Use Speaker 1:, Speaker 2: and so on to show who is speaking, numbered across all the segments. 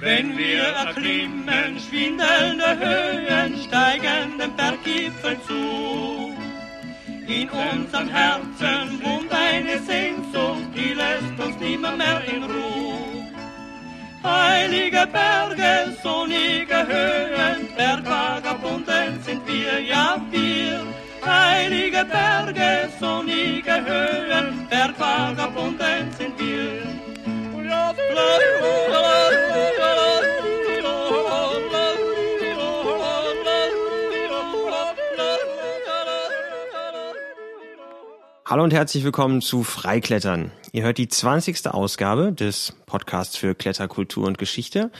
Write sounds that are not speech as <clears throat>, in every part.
Speaker 1: Wenn wir erklimmen schwindelnde Höhen, steigen dem Berggipfel zu. In unserem Herzen wohnt eine Sehnsucht, die lässt uns nimmer mehr in Ruhe. Heilige Berge, sonnige Höhen, Bergvagabunden sind wir, ja wir. Heilige Berge, sonnige Höhen, Bergvagabunden sind wir.
Speaker 2: Hallo und herzlich willkommen zu Freiklettern. Ihr hört die 20. Ausgabe des Podcasts für Kletterkultur und Geschichte.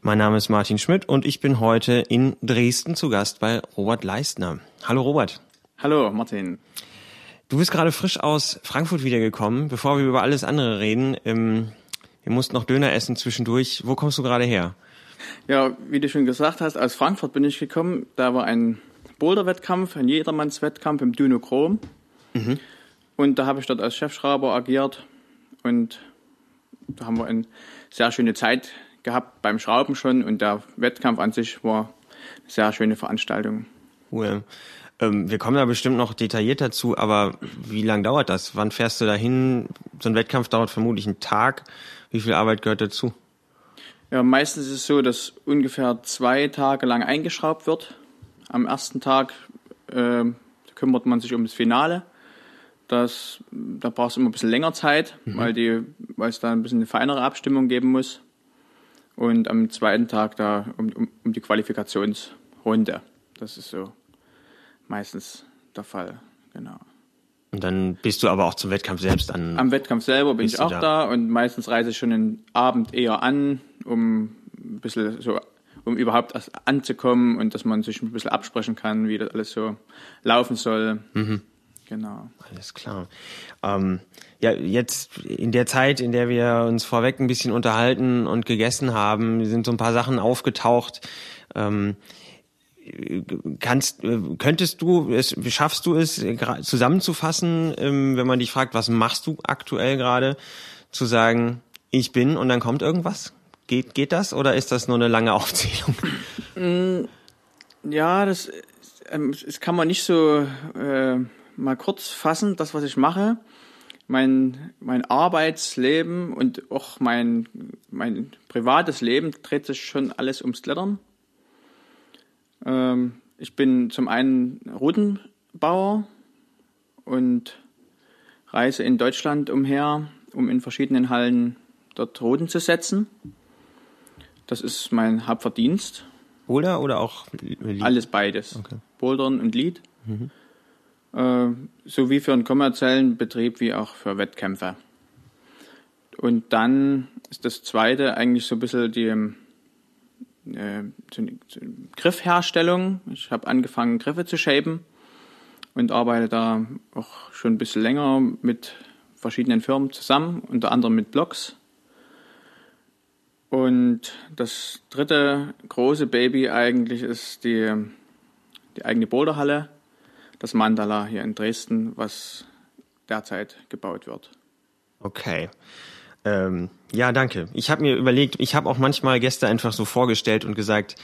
Speaker 2: Mein Name ist Martin Schmidt und ich bin heute in Dresden zu Gast bei Robert Leistner. Hallo Robert.
Speaker 3: Hallo Martin.
Speaker 2: Du bist gerade frisch aus Frankfurt wiedergekommen. Bevor wir über alles andere reden, ähm, wir mussten noch Döner essen zwischendurch. Wo kommst du gerade her?
Speaker 3: Ja, wie du schon gesagt hast, aus Frankfurt bin ich gekommen. Da war ein Boulder-Wettkampf, ein Jedermanns-Wettkampf im Dynochrom. Mhm. Und da habe ich dort als Chefschrauber agiert und da haben wir eine sehr schöne Zeit gehabt beim Schrauben schon und der Wettkampf an sich war eine sehr schöne Veranstaltung.
Speaker 2: Cool. Ähm, wir kommen da bestimmt noch detailliert dazu, aber wie lange dauert das? Wann fährst du dahin? So ein Wettkampf dauert vermutlich einen Tag. Wie viel Arbeit gehört dazu?
Speaker 3: Ja, meistens ist es so, dass ungefähr zwei Tage lang eingeschraubt wird. Am ersten Tag äh, kümmert man sich um das Finale das, da brauchst du immer ein bisschen länger Zeit, mhm. weil, die, weil es da ein bisschen eine feinere Abstimmung geben muss. Und am zweiten Tag da um, um, um die Qualifikationsrunde. Das ist so meistens der Fall, genau.
Speaker 2: Und dann bist du aber auch zum Wettkampf selbst an.
Speaker 3: Am Wettkampf selber bin ich auch da? da? und meistens reise ich schon den Abend eher an, um ein bisschen so, um überhaupt erst anzukommen und dass man sich ein bisschen absprechen kann, wie das alles so laufen soll. Mhm. Genau.
Speaker 2: Alles klar. Ähm, ja, jetzt in der Zeit, in der wir uns vorweg ein bisschen unterhalten und gegessen haben, sind so ein paar Sachen aufgetaucht. Ähm, kannst, könntest du es, schaffst du es zusammenzufassen, ähm, wenn man dich fragt, was machst du aktuell gerade, zu sagen, ich bin und dann kommt irgendwas? Geht, geht das oder ist das nur eine lange <laughs> Aufzählung?
Speaker 3: Mm, ja, das, ähm, das kann man nicht so äh, mal kurz fassen, das, was ich mache. Mein, mein Arbeitsleben und auch mein, mein privates Leben dreht sich schon alles ums Klettern. Ähm, ich bin zum einen Routenbauer und reise in Deutschland umher, um in verschiedenen Hallen dort Routen zu setzen. Das ist mein Hauptverdienst.
Speaker 2: Boulder oder auch
Speaker 3: Lied? Alles beides. Okay. Bouldern und Lied. Mhm äh, sowie für einen kommerziellen Betrieb wie auch für Wettkämpfe. Und dann ist das zweite eigentlich so ein bisschen die äh, Griffherstellung. Ich habe angefangen, Griffe zu shapen und arbeite da auch schon ein bisschen länger mit verschiedenen Firmen zusammen, unter anderem mit Blogs. Und das dritte große Baby eigentlich ist die, die eigene Boulderhalle, das Mandala hier in Dresden, was derzeit gebaut wird.
Speaker 2: Okay. Ähm, ja, danke. Ich habe mir überlegt, ich habe auch manchmal Gäste einfach so vorgestellt und gesagt,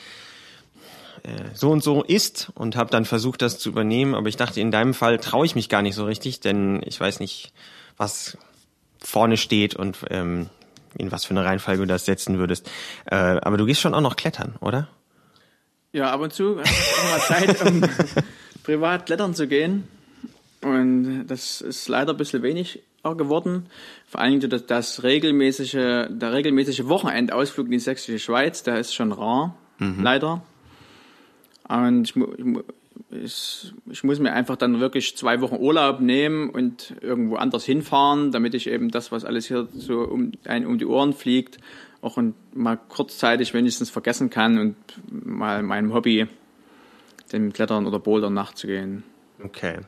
Speaker 2: äh, so und so ist und habe dann versucht, das zu übernehmen. Aber ich dachte, in deinem Fall traue ich mich gar nicht so richtig, denn ich weiß nicht, was vorne steht und ähm, in was für eine Reihenfolge du das setzen würdest. Äh, aber du gehst schon auch noch klettern, oder?
Speaker 3: Ja, ab und zu. Auch mal Zeit, um <laughs> privat klettern zu gehen. Und das ist leider ein bisschen wenig geworden. Vor allem das, das regelmäßige, der regelmäßige Wochenendausflug in die sächsische Schweiz, der ist schon rar, mhm. leider. Und ich, ich, ich, muss mir einfach dann wirklich zwei Wochen Urlaub nehmen und irgendwo anders hinfahren, damit ich eben das, was alles hier so um, ein, um die Ohren fliegt, auch mal kurzzeitig wenigstens vergessen kann und mal meinem Hobby dem Klettern oder Bouldern nachzugehen.
Speaker 2: Okay.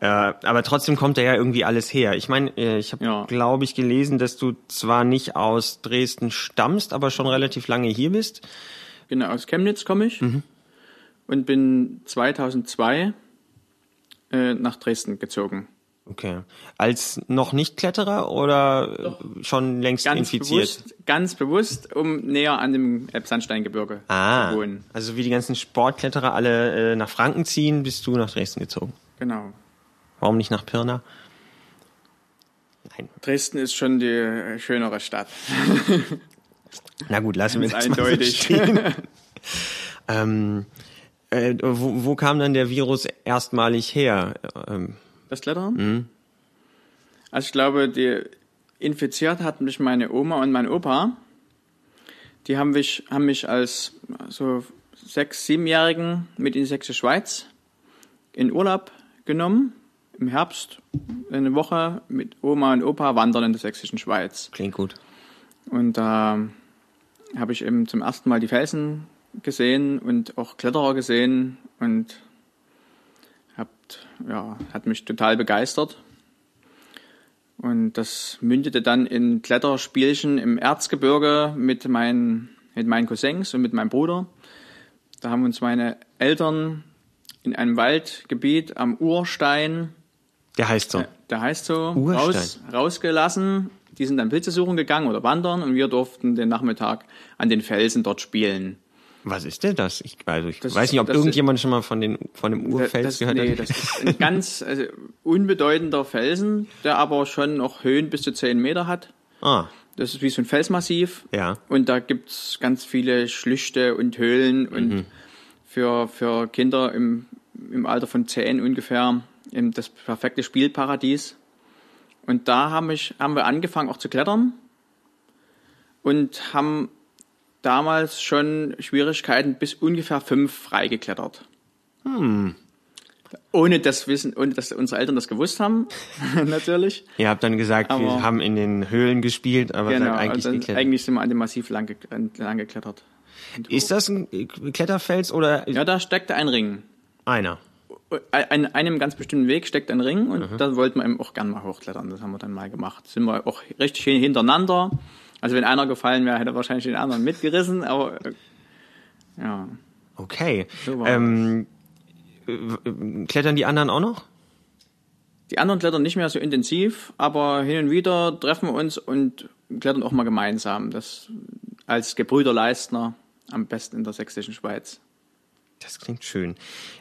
Speaker 2: Äh, aber trotzdem kommt da ja irgendwie alles her. Ich meine, äh, ich habe, ja. glaube ich, gelesen, dass du zwar nicht aus Dresden stammst, aber schon relativ lange hier bist.
Speaker 3: Genau, aus Chemnitz komme ich mhm. und bin 2002 äh, nach Dresden gezogen.
Speaker 2: Okay. Als noch nicht Kletterer oder Doch. schon längst
Speaker 3: ganz
Speaker 2: infiziert?
Speaker 3: Bewusst, ganz bewusst, um näher an dem Elbsandsteingebirge
Speaker 2: ah,
Speaker 3: zu wohnen.
Speaker 2: Also wie die ganzen Sportkletterer alle äh, nach Franken ziehen, bist du nach Dresden gezogen.
Speaker 3: Genau.
Speaker 2: Warum nicht nach Pirna?
Speaker 3: Nein. Dresden ist schon die schönere Stadt. <laughs>
Speaker 2: Na gut, lassen wir das
Speaker 3: eindeutig.
Speaker 2: mal so stehen. <laughs> ähm, äh, wo, wo kam dann der Virus erstmalig her? Ähm,
Speaker 3: das Klettern? Mhm. Also ich glaube, die infiziert hatten mich meine Oma und mein Opa. Die haben mich, haben mich als so sechs, siebenjährigen mit in die Sächsische Schweiz in Urlaub genommen. Im Herbst eine Woche mit Oma und Opa wandern in der Sächsischen Schweiz.
Speaker 2: Klingt gut.
Speaker 3: Und da äh, habe ich eben zum ersten Mal die Felsen gesehen und auch Kletterer gesehen und habt, ja, hat mich total begeistert. Und das mündete dann in Kletterspielchen im Erzgebirge mit meinen, mit meinen Cousins und mit meinem Bruder. Da haben uns meine Eltern in einem Waldgebiet am Urstein,
Speaker 2: der heißt so,
Speaker 3: der, heißt so, raus, rausgelassen. Die sind dann Pilze suchen gegangen oder wandern und wir durften den Nachmittag an den Felsen dort spielen.
Speaker 2: Was ist denn das? Ich, also ich das weiß nicht, ob irgendjemand schon mal von, den, von dem Urfels
Speaker 3: das,
Speaker 2: gehört
Speaker 3: nee,
Speaker 2: hat.
Speaker 3: Das ist ein <laughs> ganz also, unbedeutender Felsen, der aber schon noch Höhen bis zu 10 Meter hat.
Speaker 2: Ah.
Speaker 3: Das ist wie so ein Felsmassiv.
Speaker 2: Ja.
Speaker 3: Und da gibt's ganz viele Schlüchte und Höhlen und mhm. für, für Kinder im, im Alter von 10 ungefähr das perfekte Spielparadies. Und da haben, ich, haben wir angefangen auch zu klettern und haben damals schon Schwierigkeiten bis ungefähr fünf freigeklettert.
Speaker 2: Hm.
Speaker 3: Ohne das Wissen, ohne dass unsere Eltern das gewusst haben, <laughs> natürlich.
Speaker 2: Ihr habt dann gesagt, aber wir haben in den Höhlen gespielt, aber
Speaker 3: genau,
Speaker 2: eigentlich
Speaker 3: also geklettert. Eigentlich sind wir an dem Massiv lang, lang geklettert.
Speaker 2: Ist das ein Kletterfels oder?
Speaker 3: Ja, da steckte ein Ring.
Speaker 2: Einer.
Speaker 3: An einem ganz bestimmten Weg steckt ein Ring und mhm. da wollten wir eben auch gern mal hochklettern. Das haben wir dann mal gemacht. Sind wir auch richtig hintereinander also wenn einer gefallen wäre, hätte er wahrscheinlich den anderen mitgerissen, aber äh, ja.
Speaker 2: Okay. So ähm, klettern die anderen auch noch?
Speaker 3: Die anderen klettern nicht mehr so intensiv, aber hin und wieder treffen wir uns und klettern auch mal gemeinsam. Das als Gebrüder Leistner am besten in der sächsischen Schweiz.
Speaker 2: Das klingt schön.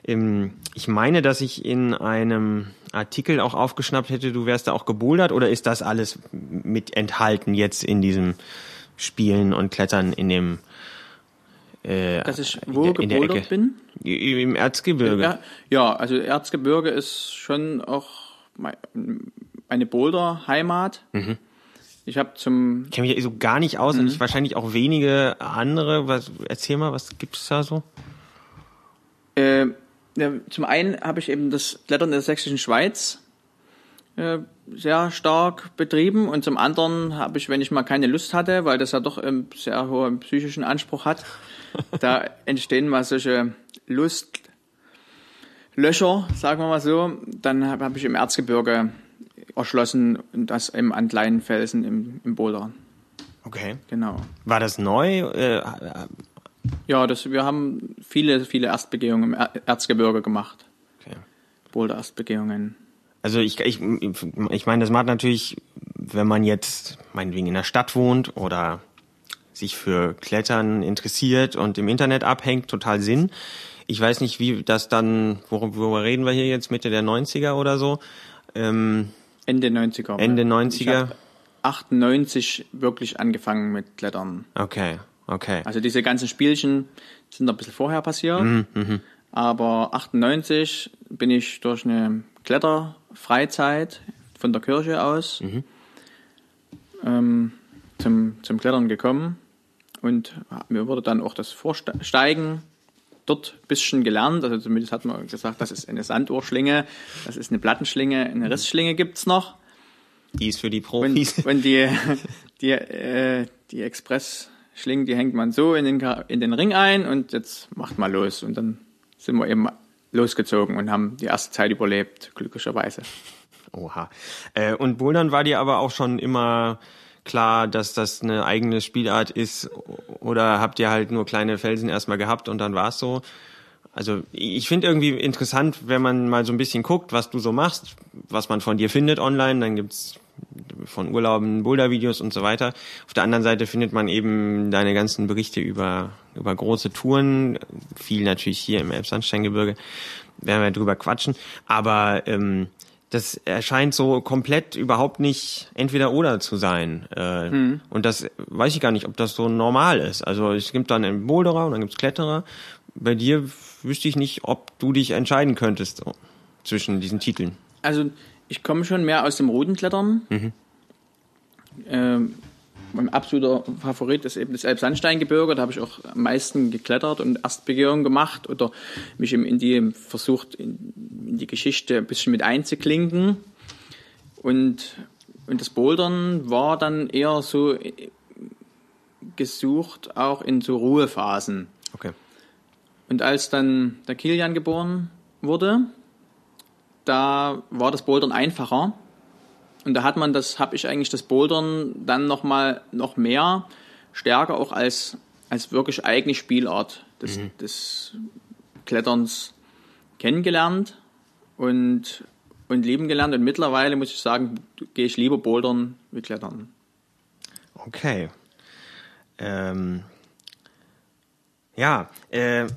Speaker 2: Ähm, ich meine, dass ich in einem Artikel auch aufgeschnappt hätte, du wärst da auch gebouldert oder ist das alles mit enthalten jetzt in diesem Spielen und Klettern in dem
Speaker 3: äh, Dass ich wo in der, in gebouldert bin?
Speaker 2: Im Erzgebirge.
Speaker 3: Ja, ja, also Erzgebirge ist schon auch eine Boulder-Heimat. Mhm. Ich habe zum.
Speaker 2: Ich kenne mich so gar nicht aus mhm. und ich wahrscheinlich auch wenige andere. Was, erzähl mal, was gibt es da so?
Speaker 3: Äh, ja, zum einen habe ich eben das Klettern in der sächsischen Schweiz äh, sehr stark betrieben und zum anderen habe ich, wenn ich mal keine Lust hatte, weil das ja doch einen sehr hohen psychischen Anspruch hat, <laughs> da entstehen mal solche Lustlöcher, sagen wir mal so, dann habe hab ich im Erzgebirge erschlossen und das eben an kleinen Felsen im, im Boulder.
Speaker 2: Okay.
Speaker 3: Genau.
Speaker 2: War das neu? Äh,
Speaker 3: ja, das, wir haben viele, viele Erstbegehungen im Erzgebirge gemacht.
Speaker 2: Okay.
Speaker 3: Boulder-Erstbegehungen.
Speaker 2: Also ich, ich, ich meine, das macht natürlich, wenn man jetzt meinetwegen in der Stadt wohnt oder sich für Klettern interessiert und im Internet abhängt, total Sinn. Ich weiß nicht, wie das dann, worüber reden wir hier jetzt, Mitte der 90er oder so? Ähm,
Speaker 3: Ende 90er.
Speaker 2: Ende 90er.
Speaker 3: 98 wirklich angefangen mit Klettern.
Speaker 2: Okay. Okay.
Speaker 3: Also diese ganzen Spielchen sind ein bisschen vorher passiert. Mhm, mh. Aber 98 bin ich durch eine Kletterfreizeit von der Kirche aus mhm. ähm, zum, zum Klettern gekommen. Und mir wurde dann auch das Vorsteigen dort ein bisschen gelernt. Also zumindest hat man gesagt, das ist eine Sanduhrschlinge, das ist eine Plattenschlinge, eine Rissschlinge gibt's noch.
Speaker 2: Die ist für die Profis.
Speaker 3: Und, und die, <laughs> die, äh, die Express Schlingen, die hängt man so in den, in den Ring ein und jetzt macht mal los. Und dann sind wir eben losgezogen und haben die erste Zeit überlebt, glücklicherweise.
Speaker 2: Oha. Äh, und Bouldern war dir aber auch schon immer klar, dass das eine eigene Spielart ist? Oder habt ihr halt nur kleine Felsen erstmal gehabt und dann war es so? also ich finde irgendwie interessant, wenn man mal so ein bisschen guckt, was du so machst, was man von dir findet online, dann gibt's von Urlauben, Boulder-Videos und so weiter. Auf der anderen Seite findet man eben deine ganzen Berichte über, über große Touren, viel natürlich hier im Elbsandsteingebirge, werden wir drüber quatschen, aber ähm, das erscheint so komplett überhaupt nicht entweder oder zu sein. Äh, hm. Und das weiß ich gar nicht, ob das so normal ist. Also es gibt dann einen Boulderer und dann gibt's Kletterer. Bei dir wüsste ich nicht, ob du dich entscheiden könntest so, zwischen diesen Titeln.
Speaker 3: Also ich komme schon mehr aus dem Rodenklettern. Mhm. Ähm, mein absoluter Favorit ist eben das Elbsandsteingebirge. Da habe ich auch am meisten geklettert und Erstbegehung gemacht oder mich in die versucht, in, in die Geschichte ein bisschen mit einzuklinken. Und, und das Bouldern war dann eher so gesucht, auch in so Ruhephasen.
Speaker 2: Okay.
Speaker 3: Und als dann der Kilian geboren wurde, da war das Bouldern einfacher und da hat man das, habe ich eigentlich das Bouldern dann noch mal noch mehr stärker auch als als wirklich eigene Spielart des, mhm. des Kletterns kennengelernt und und lieben gelernt und mittlerweile muss ich sagen, gehe ich lieber Bouldern wie Klettern.
Speaker 2: Okay. Ähm, ja, äh,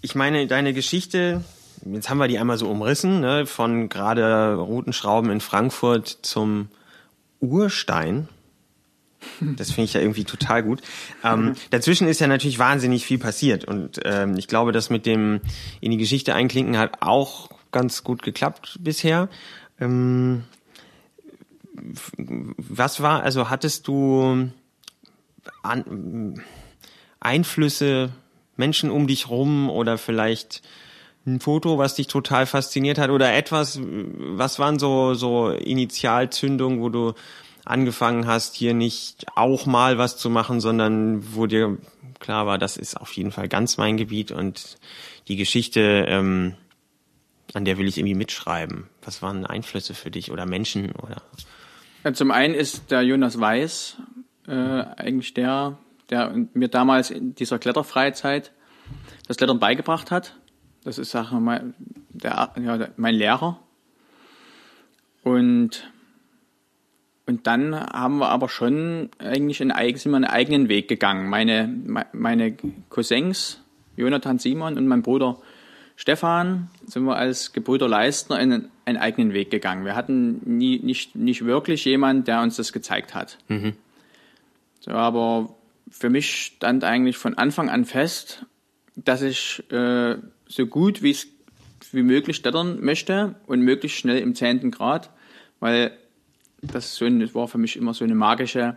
Speaker 2: ich meine, deine Geschichte jetzt haben wir die einmal so umrissen, ne, von gerade Routenschrauben in Frankfurt zum Urstein. Das finde ich ja irgendwie total gut. Ähm, dazwischen ist ja natürlich wahnsinnig viel passiert und ähm, ich glaube, das mit dem in die Geschichte einklinken hat auch ganz gut geklappt bisher. Ähm, was war, also hattest du an, Einflüsse, Menschen um dich rum oder vielleicht ein Foto, was dich total fasziniert hat oder etwas, was waren so, so Initialzündungen, wo du angefangen hast, hier nicht auch mal was zu machen, sondern wo dir klar war, das ist auf jeden Fall ganz mein Gebiet und die Geschichte, ähm, an der will ich irgendwie mitschreiben. Was waren Einflüsse für dich oder Menschen oder?
Speaker 3: Ja, zum einen ist der Jonas Weiß äh, eigentlich der, der mir damals in dieser Kletterfreizeit das Klettern beigebracht hat. Das ist sag mal, der, ja, mein Lehrer. Und, und dann haben wir aber schon eigentlich einen, sind wir einen eigenen Weg gegangen. Meine, meine Cousins, Jonathan Simon und mein Bruder Stefan, sind wir als Gebrüder Leistner einen, einen eigenen Weg gegangen. Wir hatten nie, nicht, nicht wirklich jemand, der uns das gezeigt hat. Mhm. So, aber für mich stand eigentlich von Anfang an fest, dass ich äh, so gut wie es wie möglich klettern möchte und möglichst schnell im zehnten Grad, weil das, so ein, das war für mich immer so eine magische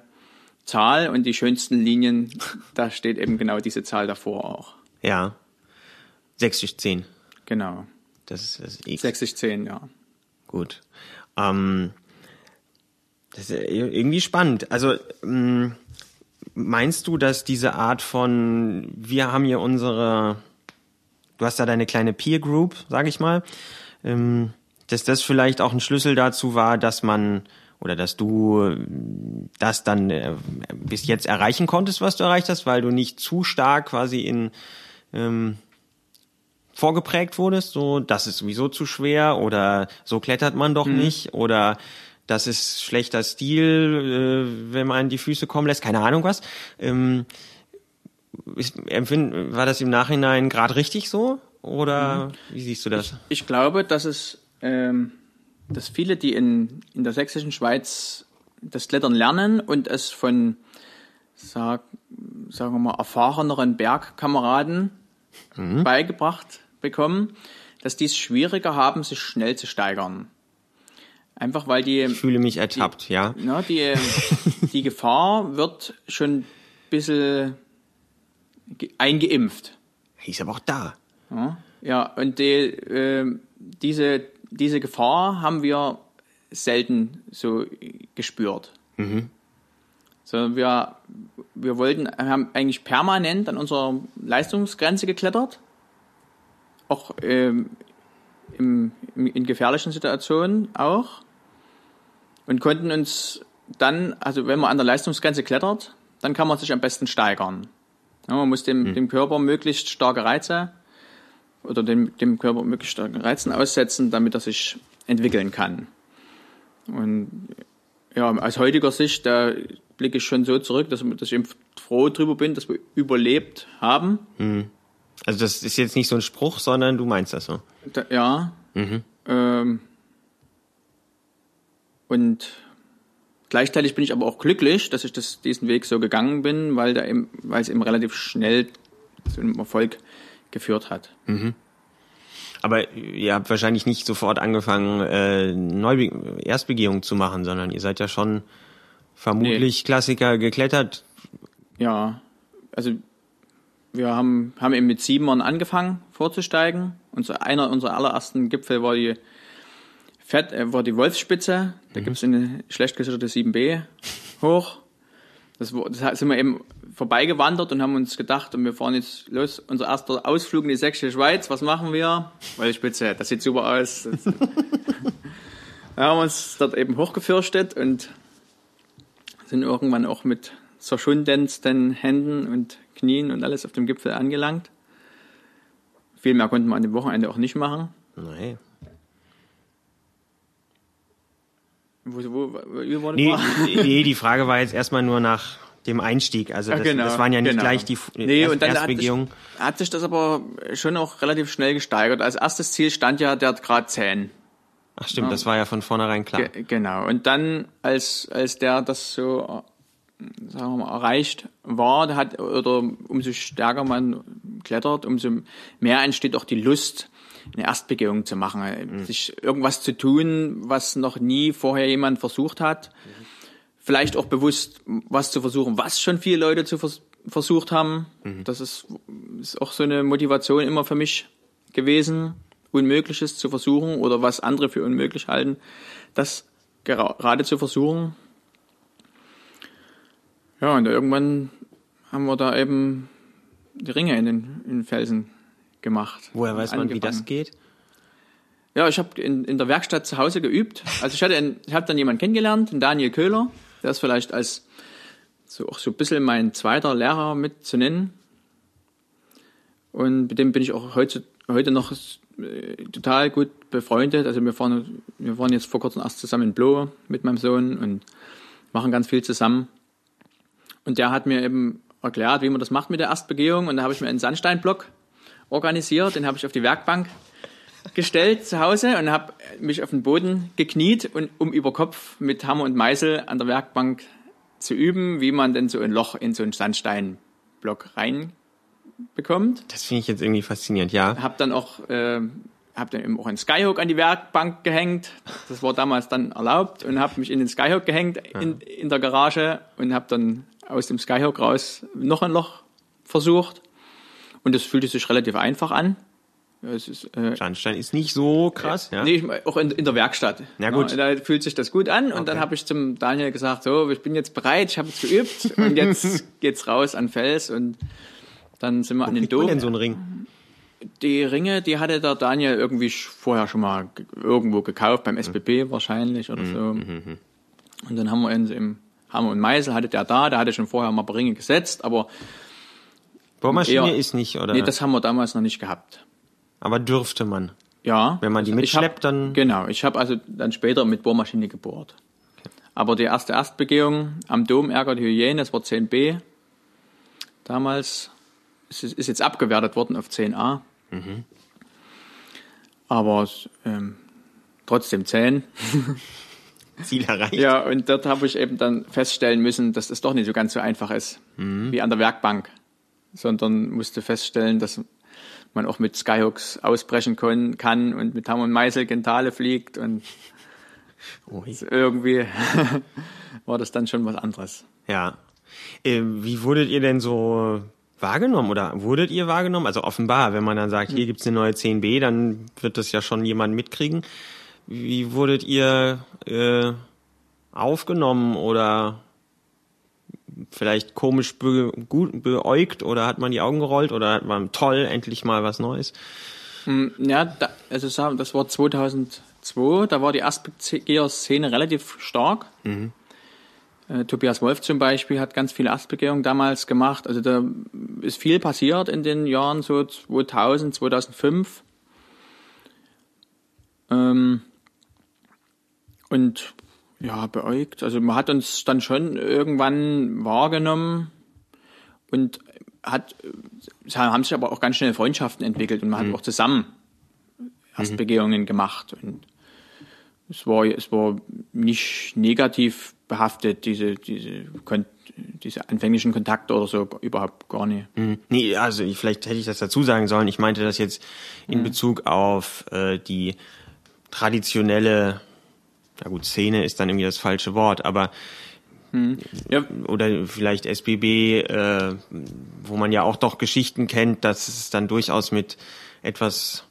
Speaker 3: Zahl und die schönsten Linien, <laughs> da steht eben genau diese Zahl davor auch.
Speaker 2: Ja. 60, 10.
Speaker 3: Genau.
Speaker 2: Das ist das X.
Speaker 3: 60, 10, ja.
Speaker 2: Gut. Ähm, das ist irgendwie spannend. Also, ähm, meinst du, dass diese Art von, wir haben hier unsere du hast da deine kleine Peer Group, sage ich mal, ähm, dass das vielleicht auch ein Schlüssel dazu war, dass man oder dass du das dann äh, bis jetzt erreichen konntest, was du erreicht hast, weil du nicht zu stark quasi in ähm, vorgeprägt wurdest, so das ist sowieso zu schwer oder so klettert man doch mhm. nicht oder das ist schlechter Stil, äh, wenn man die Füße kommen lässt, keine Ahnung was. Ähm, empfinde, war das im Nachhinein gerade richtig so? Oder mhm. wie siehst du das?
Speaker 3: Ich, ich glaube, dass es, ähm, dass viele, die in, in der sächsischen Schweiz das Klettern lernen und es von, sag, sagen wir mal, erfahreneren Bergkameraden mhm. beigebracht bekommen, dass die es schwieriger haben, sich schnell zu steigern. Einfach weil die.
Speaker 2: Ich fühle mich ertappt,
Speaker 3: die,
Speaker 2: ja.
Speaker 3: Na, die, <laughs> die Gefahr wird schon ein bisschen eingeimpft.
Speaker 2: Ist aber auch da.
Speaker 3: Ja, ja und die, äh, diese, diese Gefahr haben wir selten so gespürt. Mhm. So, wir, wir wollten, haben eigentlich permanent an unserer Leistungsgrenze geklettert. Auch ähm, im, in gefährlichen Situationen auch. Und konnten uns dann, also wenn man an der Leistungsgrenze klettert, dann kann man sich am besten steigern. Ja, man muss dem, mhm. dem Körper möglichst starke Reize oder dem, dem Körper möglichst starken Reizen aussetzen, damit er sich entwickeln kann. Und ja, aus heutiger Sicht, da blicke ich schon so zurück, dass, dass ich eben froh drüber bin, dass wir überlebt haben.
Speaker 2: Also das ist jetzt nicht so ein Spruch, sondern du meinst das so.
Speaker 3: Da, ja. Ähm, und gleichzeitig bin ich aber auch glücklich, dass ich das, diesen Weg so gegangen bin, weil, da eben, weil es eben relativ schnell zu einem Erfolg geführt hat.
Speaker 2: Aber ihr habt wahrscheinlich nicht sofort angefangen, äh, Neube Erstbegehung zu machen, sondern ihr seid ja schon vermutlich Klassiker geklettert.
Speaker 3: Ja, also wir haben, haben eben mit Siebern angefangen vorzusteigen. Unser, einer unserer allerersten Gipfel war die Fett, äh, war die Wolfsspitze. Da gibt's eine schlecht gesicherte 7b hoch. Das, das sind wir eben vorbeigewandert und haben uns gedacht, und wir fahren jetzt los. Unser erster Ausflug in die Sächsische Schweiz. Was machen wir? Wolfsspitze, das sieht super aus. <laughs> Da haben wir uns dort eben hochgefürchtet und sind irgendwann auch mit zerschundendsten Händen und Knien und alles auf dem Gipfel angelangt. Viel mehr konnten wir an dem Wochenende auch nicht machen.
Speaker 2: Nee.
Speaker 3: Wo, wo, wo
Speaker 2: Nee, <laughs> nee, die Frage war jetzt erstmal nur nach dem Einstieg. Also das,
Speaker 3: Ja, genau,
Speaker 2: das waren ja nicht
Speaker 3: genau.
Speaker 2: gleich die
Speaker 3: Nee,
Speaker 2: Erst
Speaker 3: und dann hat sich,
Speaker 2: Erstbegehung.
Speaker 3: hat sich das aber schon auch relativ schnell gesteigert. Als erstes Ziel stand ja der Grad 10.
Speaker 2: Ach stimmt, das war ja von vornherein klar.
Speaker 3: Ge genau. Und dann, als, als der das so, sagen wir mal, erreicht war, hat, oder umso stärker man klettert, umso mehr entsteht auch die Lust, eine Erstbegehung zu machen, äh, sich irgendwas zu tun, was noch nie vorher jemand versucht hat. Vielleicht auch bewusst was zu versuchen, was schon viele Leute zu vers versucht haben. Das ist, ist auch so eine Motivation immer für mich gewesen, Unmögliches zu versuchen oder was andere für unmöglich halten, das gera- gerade zu versuchen. Ja, und irgendwann haben wir da eben die Ringe in den, in den Felsen gemacht.
Speaker 2: Woher weiß man, wie das geht?
Speaker 3: Ja, ich habe in, in der Werkstatt zu Hause geübt. Also ich hatte, einen- ich habe dann jemanden kennengelernt, den Daniel Köhler. Der ist vielleicht als so auch so ein bisschen mein zweiter Lehrer mit zu nennen. Und mit dem bin ich auch heute, heute noch äh, total gut befreundet. Also wir fahren, wir waren jetzt vor kurzem erst zusammen in Blohe mit meinem Sohn und machen ganz viel zusammen. Und der hat mir eben erklärt, wie man das macht mit der Erstbegehung. Und da habe ich mir einen Sandsteinblock organisiert, den habe ich auf die Werkbank gestellt zu Hause und habe mich auf den Boden gekniet und um über Kopf mit Hammer und Meißel an der Werkbank zu üben, wie man denn so ein Loch in so einen Sandsteinblock reinbekommt.
Speaker 2: Das finde ich jetzt irgendwie faszinierend, ja.
Speaker 3: Hab dann auch äh, hab dann eben auch einen Skyhook an die Werkbank gehängt. Das war damals dann erlaubt und habe mich in den Skyhook gehängt in, in der Garage und habe dann aus dem Skyhook raus noch ein Loch versucht. Und das fühlte sich relativ einfach an. Es ist, äh,
Speaker 2: Sandstein ist nicht so krass, ja.
Speaker 3: Nee, ich, auch in, in der Werkstatt.
Speaker 2: Na gut.
Speaker 3: Ja, da fühlt sich das gut an. Und dann habe ich zum Daniel gesagt, so, ich bin jetzt bereit, ich habe jetzt geübt und jetzt <laughs> geht's raus an Fels und dann sind wir an den Dom.
Speaker 2: denn so einen Ring?
Speaker 3: Die Ringe, die hatte der Daniel irgendwie vorher schon mal ge- irgendwo gekauft, beim SBB wahrscheinlich oder so. Und dann haben wir ihn im Hammer und Meißel, hatte der da, der hatte schon vorher mal ein paar Ringe gesetzt, aber
Speaker 2: Bohrmaschine
Speaker 3: eher-
Speaker 2: ist nicht, oder?
Speaker 3: nee, das haben wir damals noch nicht gehabt.
Speaker 2: Aber dürfte man.
Speaker 3: Ja.
Speaker 2: Wenn man die
Speaker 3: also ich hab-
Speaker 2: mitschleppt, dann-
Speaker 3: Genau, ich habe also dann später mit Bohrmaschine gebohrt. Aber die erste Erstbegehung am Dom ärgert die Hyäne, das war 10b. Damals ist, ist jetzt abgewertet worden auf 10a.
Speaker 2: Mhm.
Speaker 3: Aber ähm, trotzdem 10. <laughs>
Speaker 2: Ziel erreicht.
Speaker 3: Ja, und dort habe ich eben dann feststellen müssen, dass das doch nicht so ganz so einfach ist
Speaker 2: Mhm.
Speaker 3: wie an der Werkbank, sondern musste feststellen, dass man auch mit Skyhooks ausbrechen kon- kann und mit Hammer und Meißel Gentale fliegt und <laughs>
Speaker 2: Ui.
Speaker 3: irgendwie <laughs> war das dann schon was anderes.
Speaker 2: Ja. Äh, wie wurdet ihr denn so wahrgenommen oder wurdet ihr wahrgenommen? Also offenbar, wenn man dann sagt, hier gibt's eine neue 10b, dann wird das ja schon jemand mitkriegen. Wie wurdet ihr äh, aufgenommen oder vielleicht komisch be gut beäugt oder hat man die Augen gerollt oder hat man toll, endlich mal was Neues?
Speaker 3: Ja, da, also das war 2002, da war die Asperger-Szene relativ stark. Äh, Tobias Wolf zum Beispiel hat ganz viele Erstbegehungen damals gemacht. Also da ist viel passiert in den Jahren so 2000, 2005. Ähm, und ja, beäugt. Also man hat uns dann schon irgendwann wahrgenommen und hat, haben sich aber auch ganz schnell Freundschaften entwickelt und man mhm. hat auch zusammen Erstbegehungen mhm. gemacht. Und es war, es war nicht negativ behaftet, diese, diese, diese anfänglichen Kontakte oder so, überhaupt gar nicht.
Speaker 2: Mhm. Nee, also ich, vielleicht hätte ich das dazu sagen sollen. Ich meinte das jetzt in mhm. Bezug auf äh, die traditionelle, ja gut, Szene ist dann irgendwie das falsche Wort, aber hm. Ja. Oder vielleicht SBB, äh, wo man ja auch doch Geschichten kennt, dass es dann durchaus mit etwas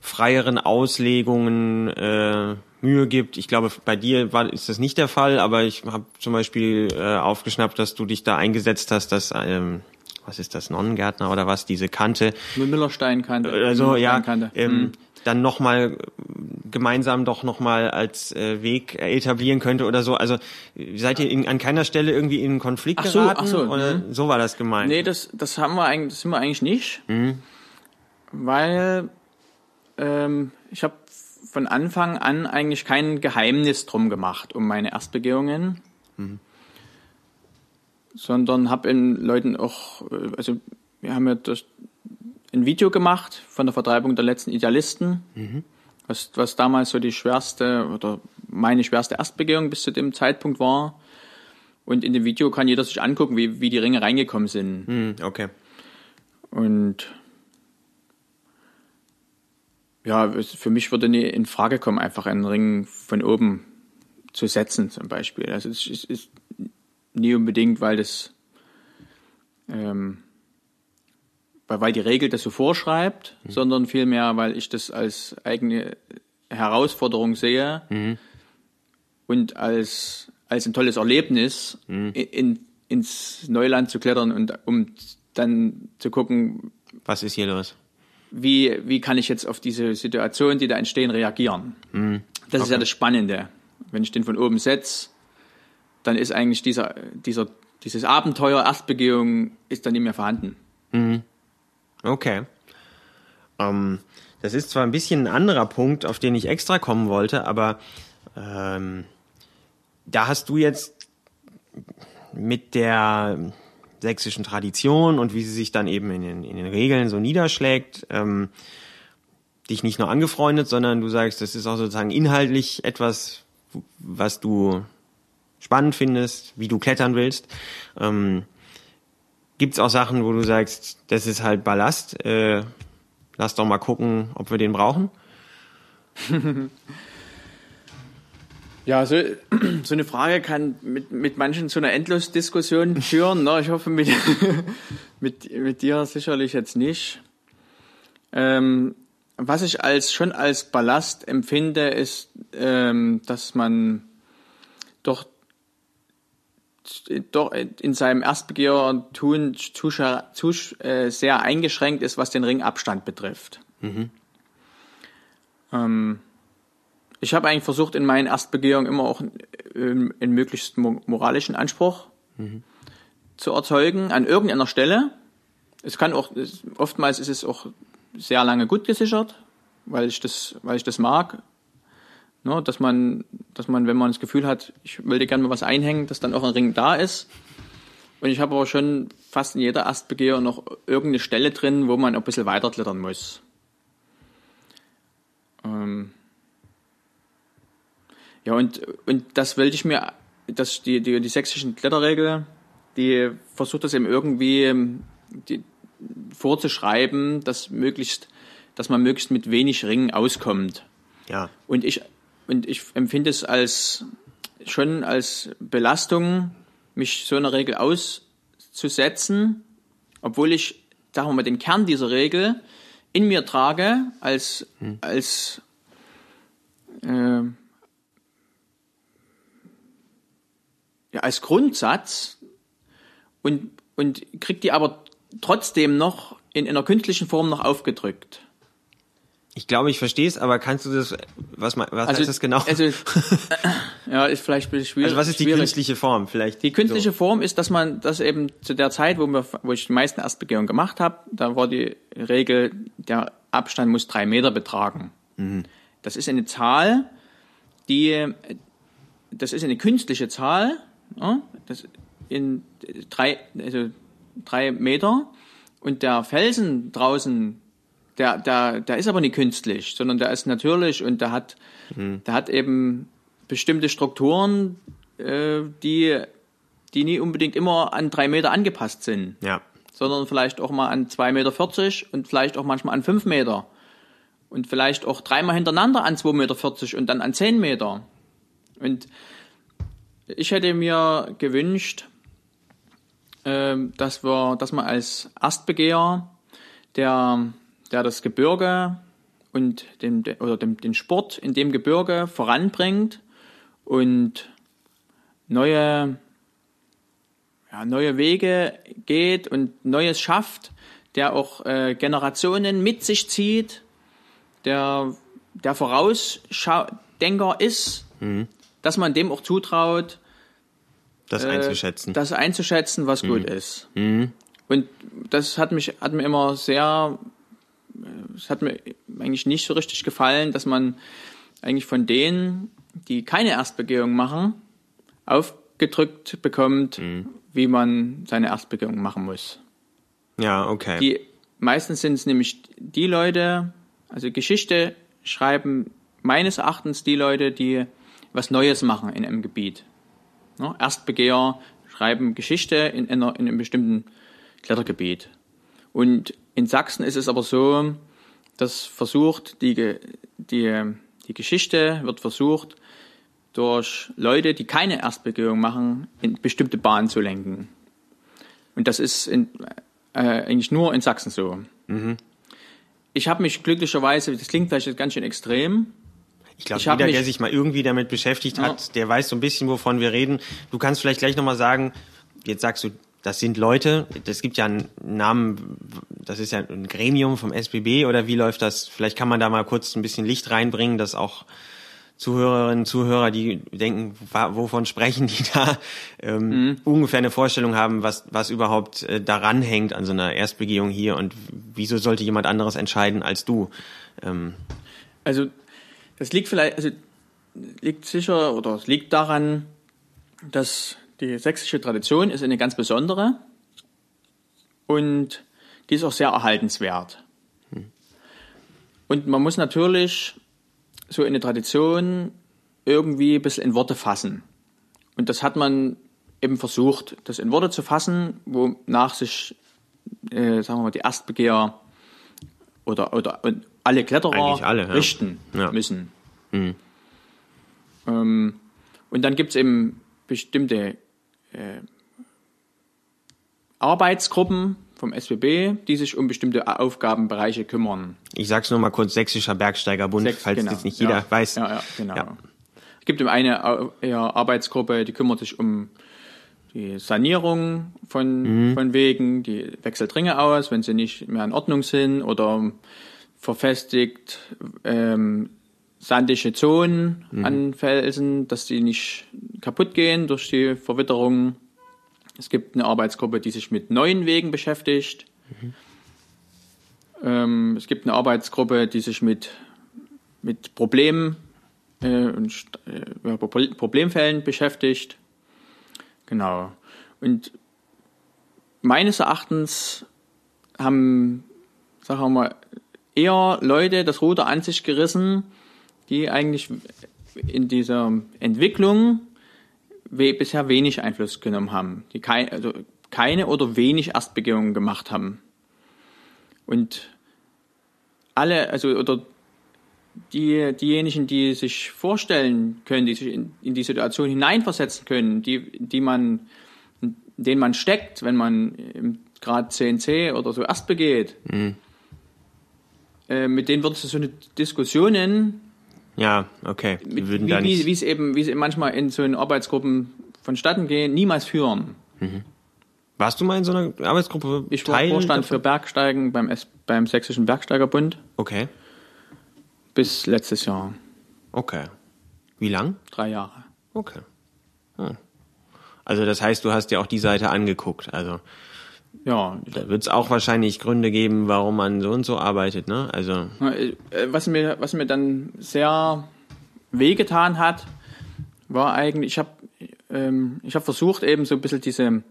Speaker 2: freieren Auslegungen äh, Mühe gibt. Ich glaube, bei dir war, ist das nicht der Fall, aber ich habe zum Beispiel äh, aufgeschnappt, dass du dich da eingesetzt hast, dass ähm, was ist das, Nonnengärtner oder was, diese Kante.
Speaker 3: Müllersteinkante.
Speaker 2: Also ja, ähm, mhm. Dann nochmal gemeinsam doch nochmal als äh, Weg etablieren könnte oder so. Also seid ihr in, an keiner Stelle irgendwie in Konflikt ach so, geraten? Ach so, oder mhm. so war das gemeint?
Speaker 3: Nee, das, das haben wir eigentlich, das sind wir eigentlich nicht. Mhm. Weil ähm, ich habe von Anfang an eigentlich kein Geheimnis drum gemacht um meine Erstbegehungen, mhm. sondern habe in Leuten auch, äh, also wir haben ja das, ein Video gemacht von der Vertreibung der letzten Idealisten, mhm. was, was damals so die schwerste oder meine schwerste Erstbegehung bis zu dem Zeitpunkt war. Und in dem Video kann jeder sich angucken, wie, wie die Ringe reingekommen sind.
Speaker 2: Mhm, okay.
Speaker 3: Und ja, für mich würde nie in Frage kommen, einfach einen Ring von oben zu setzen, zum Beispiel. Also es ist, ist nie unbedingt, weil das, ähm, weil die Regel das so vorschreibt, mhm. sondern vielmehr, weil ich das als eigene Herausforderung sehe mhm. und als, als ein tolles Erlebnis mhm. in, ins Neuland zu klettern und um dann zu gucken,
Speaker 2: was ist hier los?
Speaker 3: wie, wie kann ich jetzt auf diese Situation, die da entstehen, reagieren. Mhm. Das okay. ist ja das Spannende. Wenn ich den von oben setze, dann ist eigentlich dieser, dieser, dieses Abenteuer, Erstbegehung, ist dann nicht mehr vorhanden.
Speaker 2: Mhm. Okay. Ähm, das ist zwar ein bisschen ein anderer Punkt, auf den ich extra kommen wollte, aber ähm, da hast du jetzt mit der sächsischen Tradition und wie sie sich dann eben in den, in den Regeln so niederschlägt, ähm, dich nicht nur angefreundet, sondern du sagst, das ist auch sozusagen inhaltlich etwas, was du spannend findest, wie du klettern willst. Ähm, Gibt es auch Sachen, wo du sagst, das ist halt Ballast, äh, lass doch mal gucken, ob wir den brauchen? <laughs>
Speaker 3: Ja, so, <clears throat> so eine Frage kann mit, mit manchen zu einer Endlosdiskussion <laughs> führen. Ne? Ich hoffe, mit, <laughs> mit, mit dir sicherlich jetzt nicht. Ähm, was ich als schon als Ballast empfinde, ist, ähm, dass man doch, doch in seinem Erstbegehr tun zu, zu, äh, sehr eingeschränkt ist, was den Ringabstand betrifft. Mhm. Ähm, ich habe eigentlich versucht, in meinen Erstbegehungen immer auch einen, einen möglichst moralischen Anspruch mhm. zu erzeugen an irgendeiner Stelle. Es kann auch, oftmals ist es auch sehr lange gut gesichert, weil ich das, weil ich das mag. Ne, dass man, dass man, wenn man das Gefühl hat, ich will dir gerne mal was einhängen, dass dann auch ein Ring da ist. Und ich habe aber schon fast in jeder Erstbegehung noch irgendeine Stelle drin, wo man ein bisschen weiter klettern muss. Ähm, ja, und, und das wollte ich mir, dass die, die, die sächsischen Kletterregel, die versucht das eben irgendwie ähm, die, vorzuschreiben, dass möglichst, dass man möglichst mit wenig Ringen auskommt.
Speaker 2: Ja.
Speaker 3: Und ich, und ich empfinde es als, schon als Belastung, mich so einer Regel auszusetzen, obwohl ich, sagen wir mal, den Kern dieser Regel in mir trage als, hm. als, äh, ja, als Grundsatz und, und kriegt die aber trotzdem noch in, in einer künstlichen Form noch aufgedrückt.
Speaker 2: Ich glaube, ich verstehe es, aber kannst du das, was, was also, heißt das genau?
Speaker 3: Also, <laughs> Ja, ist vielleicht ein bisschen schwierig.
Speaker 2: Also was ist die
Speaker 3: schwierig.
Speaker 2: künstliche Form? Vielleicht
Speaker 3: Die künstliche
Speaker 2: so.
Speaker 3: Form ist, dass man das eben zu der Zeit, wo, wir, wo ich die meisten Erstbegehungen gemacht habe, da war die Regel, der Abstand muss drei Meter betragen. Das ist eine Zahl, die, das ist eine künstliche Zahl, ja, das in drei, also drei Meter und der Felsen draußen, der, der, der ist aber nicht künstlich, sondern der ist natürlich und der hat, der hat eben bestimmte Strukturen, äh, die, die nie unbedingt immer an drei Meter angepasst sind,
Speaker 2: Ja.
Speaker 3: sondern vielleicht auch mal an 2,40 Meter und vielleicht auch manchmal an 5 Meter. Und vielleicht auch dreimal hintereinander an 2,40 Meter und dann an 10 Meter. Und ich hätte mir gewünscht, ähm, dass wir, dass man als Erstbegeher, der, der das Gebirge und den, oder den, den Sport in dem Gebirge voranbringt und neue, ja, neue Wege geht und Neues schafft, der auch äh, Generationen mit sich zieht, der, der Vorausdenker ist, dass man dem auch zutraut,
Speaker 2: Das
Speaker 3: äh,
Speaker 2: einzuschätzen.
Speaker 3: das einzuschätzen, was gut ist.
Speaker 2: Mhm.
Speaker 3: Und das hat mich, hat mir immer sehr, es hat mir eigentlich nicht so richtig gefallen, dass man eigentlich von denen, die keine Erstbegehung machen, aufgedrückt bekommt,
Speaker 2: Mhm.
Speaker 3: wie man seine Erstbegehung machen muss.
Speaker 2: ja, okay.
Speaker 3: Die, meistens sind es nämlich die Leute, also Geschichte schreiben meines Erachtens die Leute, die was Neues machen in einem Gebiet. Ne? Erstbegeher schreiben Geschichte in, einer, in einem bestimmten Klettergebiet. Und in Sachsen ist es aber so, dass versucht, die, die, die Geschichte wird versucht, durch Leute, die keine Erstbegehung machen, in bestimmte Bahnen zu lenken. Und das ist in, äh, eigentlich nur in Sachsen so. Ich habe mich glücklicherweise, das klingt vielleicht ganz schön extrem,
Speaker 2: Ich glaube, jeder,
Speaker 3: mich-
Speaker 2: der sich mal irgendwie damit beschäftigt hat,
Speaker 3: Ja.
Speaker 2: der weiß so ein bisschen, wovon wir reden. Du kannst vielleicht gleich nochmal sagen, jetzt sagst du, das sind Leute, das gibt ja einen Namen, das ist ja ein Gremium vom SBB oder wie läuft das? Vielleicht kann man da mal kurz ein bisschen Licht reinbringen, dass auch Zuhörerinnen, Zuhörer, die denken, wovon sprechen die <laughs> da, ähm, ungefähr eine Vorstellung haben, was, was überhaupt äh, daran hängt an so einer Erstbegehung hier und wieso sollte jemand anderes entscheiden als du? Ähm,
Speaker 3: Also das liegt vielleicht, also liegt sicher oder es liegt daran, dass die sächsische Tradition ist eine ganz besondere und die ist auch sehr erhaltenswert. Und man muss natürlich so eine Tradition irgendwie ein bisschen in Worte fassen. Und das hat man eben versucht, das in Worte zu fassen, wonach sich, äh, sagen wir mal, die Erstbegeher oder, oder alle Kletterer
Speaker 2: alle, ja.
Speaker 3: richten
Speaker 2: Ja.
Speaker 3: müssen. Ähm, und dann gibt's eben bestimmte äh, Arbeitsgruppen vom SBB, die sich um bestimmte Aufgabenbereiche kümmern.
Speaker 2: Ich sag's nur mal kurz, Sächsischer Bergsteigerbund,
Speaker 3: Sechs,
Speaker 2: falls
Speaker 3: genau.
Speaker 2: jetzt nicht jeder
Speaker 3: ja.
Speaker 2: weiß.
Speaker 3: Ja, ja, genau.
Speaker 2: Ja.
Speaker 3: Es gibt eben eine Au- eher Arbeitsgruppe, die kümmert sich um die Sanierung von,
Speaker 2: Mhm.
Speaker 3: von Wegen, die wechselt Ringe aus, wenn sie nicht mehr in Ordnung sind oder verfestigt ähm, sandige Zonen
Speaker 2: Mhm.
Speaker 3: an Felsen, dass die nicht kaputt gehen durch die Verwitterung. Es gibt eine Arbeitsgruppe, die sich mit neuen Wegen beschäftigt. Ähm, es gibt eine Arbeitsgruppe, die sich mit, mit Problemen äh, und äh, Problemfällen beschäftigt. Genau. Und meines Erachtens haben, sagen wir mal, eher Leute das Ruder an sich gerissen, die eigentlich in dieser Entwicklung bisher wenig Einfluss genommen haben, die kei also keine oder wenig Erstbegehungen gemacht haben. Und alle, also oder die, diejenigen, die sich vorstellen können, die sich in, in die Situation hineinversetzen können, die, die man, in denen man steckt, wenn man im Grad CNC oder so erst begeht, äh, mit denen würdest du so eine Diskussionen
Speaker 2: Ja, okay. Wir würden
Speaker 3: wie,
Speaker 2: da nicht.
Speaker 3: wie es eben, wie es eben manchmal in so Arbeitsgruppen vonstatten gehen, niemals führen.
Speaker 2: Warst du mal in so einer Arbeitsgruppe?
Speaker 3: Ich war
Speaker 2: Teil
Speaker 3: Vorstand
Speaker 2: davon?
Speaker 3: für Bergsteigen beim, S beim Sächsischen Bergsteigerbund
Speaker 2: Okay,
Speaker 3: bis letztes Jahr,
Speaker 2: okay. Wie lang?
Speaker 3: drei Jahre.
Speaker 2: Okay. Hm. Also das heißt, du hast dir auch die Seite angeguckt. Also
Speaker 3: Ja,
Speaker 2: da wird es auch wahrscheinlich Gründe geben, warum man so und so arbeitet, ne? Also
Speaker 3: Äh, Was mir, was mir dann sehr wehgetan hat, war eigentlich, ich habe ähm, ich hab versucht, eben so ein bisschen diese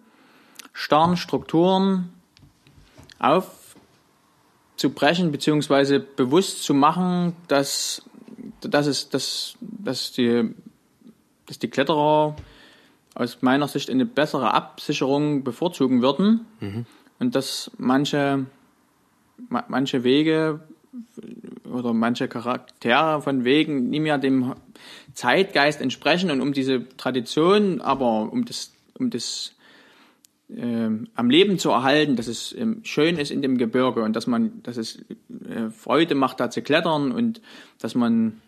Speaker 3: starren Strukturen aufzubrechen, beziehungsweise bewusst zu machen, dass, dass, es, dass, dass, die, dass die Kletterer aus meiner Sicht eine bessere Absicherung bevorzugen würden. Und dass manche, ma- manche Wege oder manche Charaktere von Wegen nie mehr dem Zeitgeist entsprechen und um diese Tradition, aber um das, um das ähm, am Leben zu erhalten, dass es ähm, schön ist in dem Gebirge und dass man, dass es äh, Freude macht, da zu klettern und dass man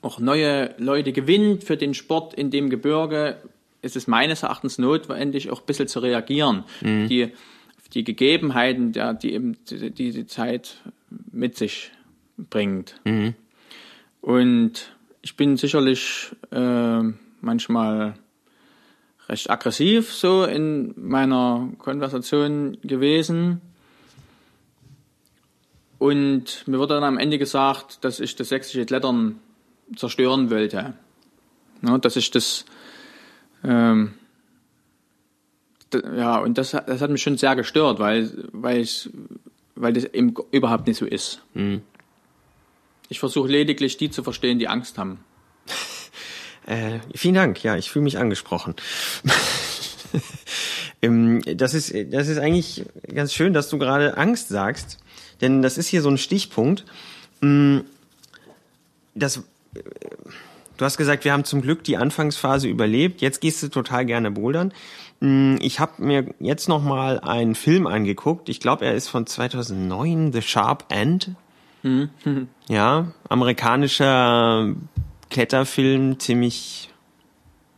Speaker 3: auch neue Leute gewinnt für den Sport in dem Gebirge, ist es meines Erachtens notwendig, auch ein bisschen zu reagieren. Die, auf die Gegebenheiten, der, die eben die, diese Zeit mit sich bringt. Und ich bin sicherlich äh, manchmal recht aggressiv so in meiner Konversation gewesen. Und mir wurde dann am Ende gesagt, dass ich das sächsische Klettern zerstören wollte. Ja, dass ich das, ähm, ja, und das, hat- das hat mich schon sehr gestört, weil, weil ich, weil das eben überhaupt nicht so ist. Ich versuche lediglich die zu verstehen, die Angst haben. <laughs>
Speaker 2: Äh, vielen Dank, ja, ich fühle mich angesprochen. <laughs> Ähm, das, ist, das ist eigentlich ganz schön, dass du gerade Angst sagst, denn das ist hier so ein Stichpunkt. Mm, Das, äh, du hast gesagt, wir haben zum Glück die Anfangsphase überlebt, jetzt gehst du total gerne bouldern. Mm, Ich habe mir jetzt noch mal einen Film angeguckt, ich glaube, er ist von 2009, The Sharp End. <laughs> Ja, amerikanischer Kletterfilm, ziemlich,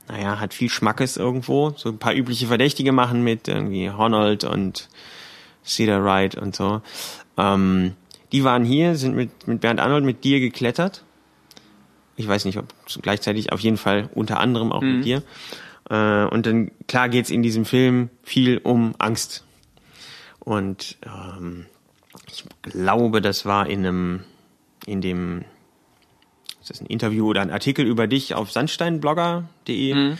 Speaker 2: naja, hat viel Schmackes irgendwo. So ein paar übliche Verdächtige machen mit irgendwie Honnold und Cedar Wright und so. Ähm, die waren hier, sind mit, mit Bernd Arnold, mit dir geklettert. Ich weiß nicht, ob gleichzeitig, auf jeden Fall unter anderem auch mit dir. Äh, und dann, klar geht's in diesem Film viel um Angst. Und ähm, ich glaube, das war in einem, in dem, ist das ein Interview oder ein Artikel über dich auf sandsteinblogger.de,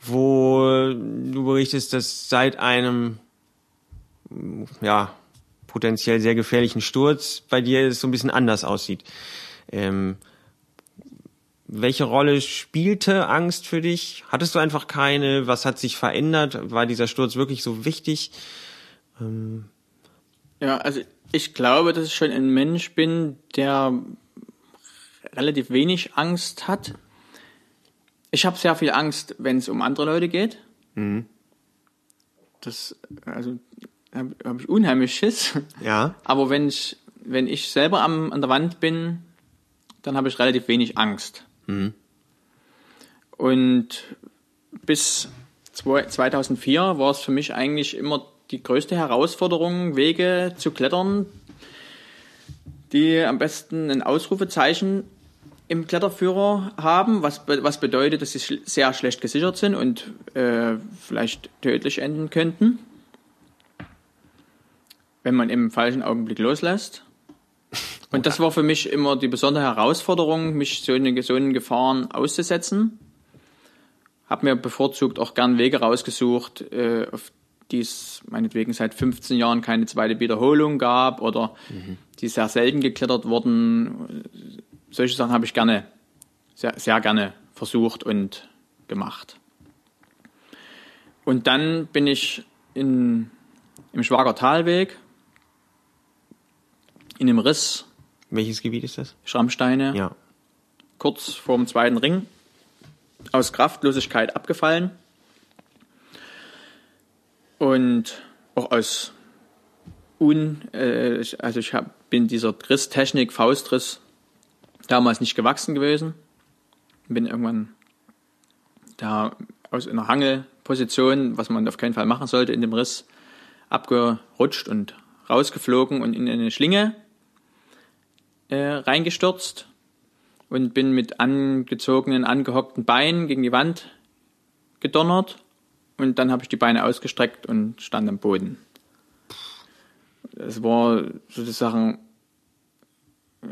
Speaker 2: wo du berichtest, dass seit einem, ja, potenziell sehr gefährlichen Sturz bei dir es so ein bisschen anders aussieht. Ähm, welche Rolle spielte Angst für dich? Hattest du einfach keine? Was hat sich verändert? War dieser Sturz wirklich so wichtig?
Speaker 3: Ja, also ich glaube, dass ich schon ein Mensch bin, der relativ wenig Angst hat. Ich habe sehr viel Angst, wenn es um andere Leute geht. Das, also, habe hab ich unheimlich Schiss.
Speaker 2: Ja. <laughs>
Speaker 3: Aber wenn ich, wenn ich selber am, an der Wand bin, dann habe ich relativ wenig Angst. Und bis zwei- 2004 war es für mich eigentlich immer die größte Herausforderung, Wege zu klettern, die am besten ein Ausrufezeichen im Kletterführer haben, was, was bedeutet, dass sie sehr schlecht gesichert sind und äh, vielleicht tödlich enden könnten, wenn man im falschen Augenblick loslässt. Und das war für mich immer die besondere Herausforderung, mich so eine, so einen Gefahren auszusetzen. Hab mir bevorzugt auch gern Wege rausgesucht, äh, auf die es meinetwegen seit 15 Jahren keine zweite Wiederholung gab oder die sehr selten geklettert wurden. Solche Sachen habe ich gerne, sehr, sehr gerne versucht und gemacht. Und dann bin ich in, im Schwager Talweg in dem Riss
Speaker 2: Welches Gebiet ist das?
Speaker 3: Schrammsteine.
Speaker 2: Ja.
Speaker 3: kurz vorm zweiten Ring. Aus Kraftlosigkeit abgefallen. Und auch aus un äh, ich- also ich hab, bin dieser Risstechnik Faustriss damals nicht gewachsen gewesen. Bin irgendwann da aus einer Hangelposition was man auf keinen Fall machen sollte in dem Riss abgerutscht und rausgeflogen und in eine Schlinge äh, reingestürzt und bin mit angezogenen, angehockten Beinen gegen die Wand gedonnert und dann habe ich die Beine ausgestreckt und stand am Boden. Es war sozusagen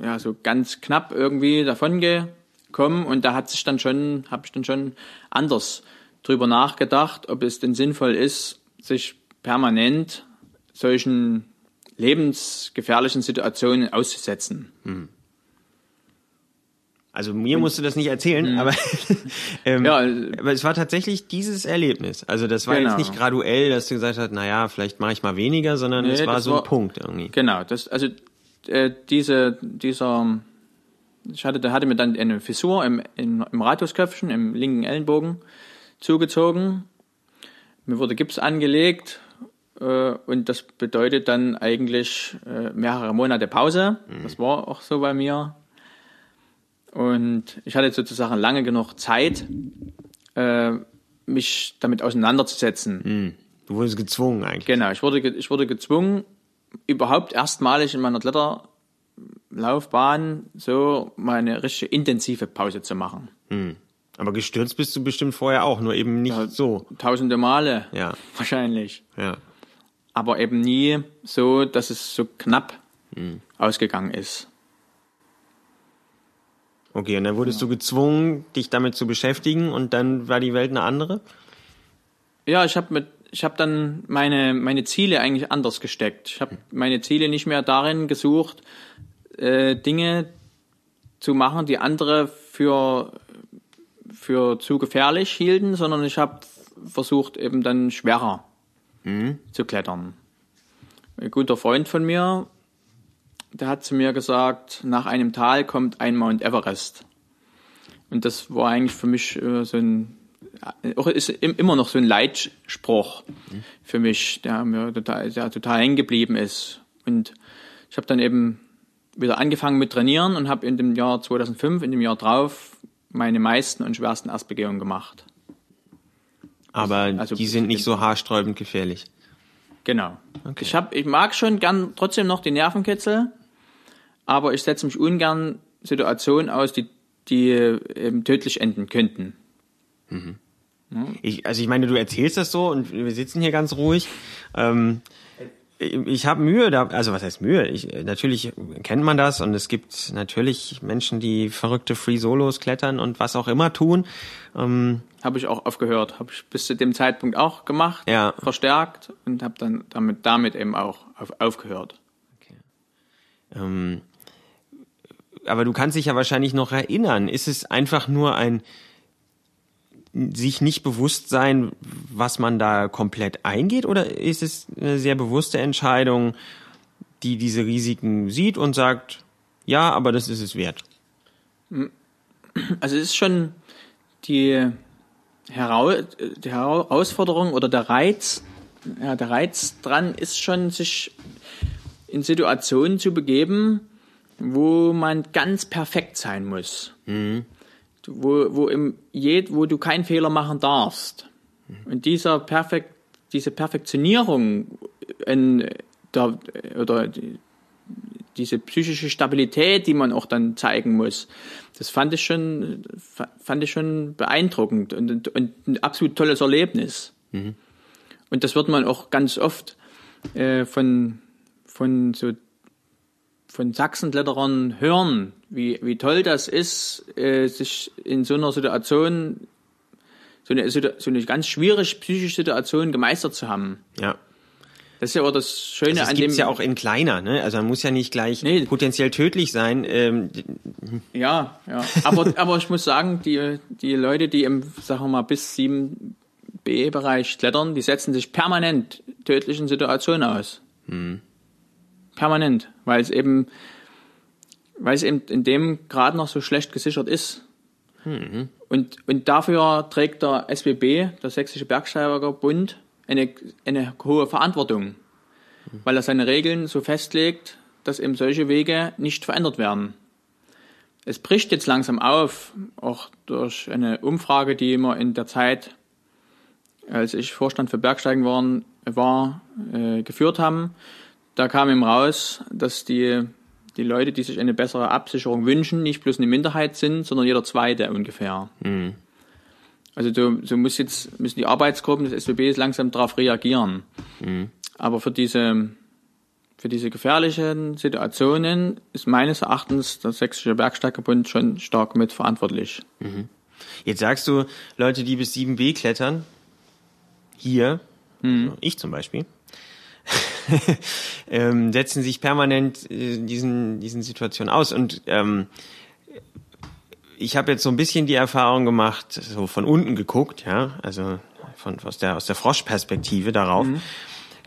Speaker 3: ja so ganz knapp irgendwie davon gekommen und da hat sich dann schon, habe ich dann schon anders drüber nachgedacht, ob es denn sinnvoll ist, sich permanent solchen lebensgefährlichen Situationen auszusetzen. Hm.
Speaker 2: Also mir musst du das nicht erzählen, mhm. aber, <laughs> ähm, ja, aber es war tatsächlich dieses Erlebnis. Also das war genau. jetzt nicht graduell, dass du gesagt hast, naja, vielleicht mache ich mal weniger, sondern nee, es war so ein war, Punkt irgendwie.
Speaker 3: Genau, das also äh, diese dieser ich hatte da hatte mir dann eine Fissur im, im, im Radiusköpfchen, im linken Ellenbogen zugezogen. Mir wurde Gips angelegt und das bedeutet dann eigentlich äh, mehrere Monate Pause. Mhm. Das war auch so bei mir. Und ich hatte sozusagen lange genug Zeit, äh, mich damit auseinanderzusetzen. Mhm.
Speaker 2: Du wurdest gezwungen eigentlich.
Speaker 3: Genau, ich wurde, ich wurde gezwungen, überhaupt erstmalig in meiner Kletterlaufbahn so mal eine richtige intensive Pause zu machen.
Speaker 2: Mhm. Aber gestürzt bist du bestimmt vorher auch, nur eben nicht ja, so.
Speaker 3: Tausende Male. Ja. <laughs> Wahrscheinlich.
Speaker 2: Ja.
Speaker 3: Aber eben nie so, dass es so knapp mhm. ausgegangen ist.
Speaker 2: Okay, und dann wurdest ja. du gezwungen, dich damit zu beschäftigen und dann war die Welt eine andere?
Speaker 3: Ja, ich habe mit ich habe dann meine meine Ziele eigentlich anders gesteckt. Ich habe meine Ziele nicht mehr darin gesucht, äh, Dinge zu machen, die andere für für zu gefährlich hielten, sondern ich habe versucht eben dann schwerer mhm. zu klettern. Ein guter Freund von mir, der hat zu mir gesagt, nach einem Tal kommt ein Mount Everest. Und das war eigentlich für mich äh, so ein, auch ist immer noch so ein Leitspruch für mich, der mir total, der total hängen geblieben ist. Und ich habe dann eben wieder angefangen mit Trainieren und habe in dem Jahr 2005, in dem Jahr drauf, meine meisten und schwersten Erstbegehungen gemacht.
Speaker 2: Aber also, die sind nicht so haarsträubend gefährlich.
Speaker 3: Genau. Okay. Ich, hab, ich mag schon gern trotzdem noch die Nervenkitzel, aber ich setze mich ungern Situationen aus, die, die eben tödlich enden könnten.
Speaker 2: Mhm. Ich, also ich meine, du erzählst das so und wir sitzen hier ganz ruhig. Ähm, ich habe Mühe da, also was heißt Mühe? Ich, natürlich kennt man das und es gibt natürlich Menschen, die verrückte Free Solos klettern und was auch immer tun.
Speaker 3: Ähm, habe ich auch aufgehört, habe ich bis zu dem Zeitpunkt auch gemacht, ja. verstärkt und habe dann damit damit eben auch auf, aufgehört. Okay.
Speaker 2: Ähm, aber du kannst dich ja wahrscheinlich noch erinnern. Ist es einfach nur ein sich nicht bewusst sein, was man da komplett eingeht, oder ist es eine sehr bewusste Entscheidung, die diese Risiken sieht und sagt, ja, aber das ist es wert?
Speaker 3: Also es ist schon die, Herau die Herausforderung oder der Reiz, ja, der Reiz dran ist schon, sich in Situationen zu begeben, wo man ganz perfekt sein muss. Mhm wo, wo, im, jed, wo du keinen Fehler machen darfst. Und dieser Perfekt, diese Perfektionierung in der, oder die, diese psychische Stabilität, die man auch dann zeigen muss, das fand ich schon, fand ich schon beeindruckend und, und ein absolut tolles Erlebnis. Mhm. Und das wird man auch ganz oft äh, von, von so von Sachsenkletterern hören, wie, wie toll das ist, äh, sich in so einer Situation, so eine, so eine ganz schwierige psychische Situation gemeistert zu haben.
Speaker 2: Ja.
Speaker 3: Das ist ja auch das Schöne
Speaker 2: also an dem. ja auch in kleiner, ne? Also man muss ja nicht gleich nee. potenziell tödlich sein. Ähm.
Speaker 3: Ja, ja. Aber, <laughs> aber ich muss sagen, die, die Leute, die im, sagen wir mal, bis 7b-Bereich klettern, die setzen sich permanent tödlichen Situationen aus. Hm. Permanent, weil es eben, weil es eben in dem Grad noch so schlecht gesichert ist. Mhm. Und, und dafür trägt der SBB, der Sächsische Bergsteigerbund, eine, eine hohe Verantwortung, mhm. weil er seine Regeln so festlegt, dass eben solche Wege nicht verändert werden. Es bricht jetzt langsam auf, auch durch eine Umfrage, die wir in der Zeit, als ich Vorstand für Bergsteigen waren, war, äh, geführt haben da kam ihm raus, dass die, die Leute, die sich eine bessere Absicherung wünschen, nicht bloß eine Minderheit sind, sondern jeder Zweite ungefähr.
Speaker 2: Mhm.
Speaker 3: Also du, du musst jetzt, müssen die Arbeitsgruppen des SWB langsam darauf reagieren.
Speaker 2: Mhm.
Speaker 3: Aber für diese, für diese gefährlichen Situationen ist meines Erachtens der Sächsische Bergsteigerbund schon stark mitverantwortlich.
Speaker 2: Jetzt sagst du, Leute, die bis 7b klettern, hier, also ich zum Beispiel, <laughs> ähm, setzen sich permanent äh, diesen, diesen Situationen aus. Und ähm, ich habe jetzt so ein bisschen die Erfahrung gemacht, so von unten geguckt, ja, also von, aus der, aus der Froschperspektive darauf.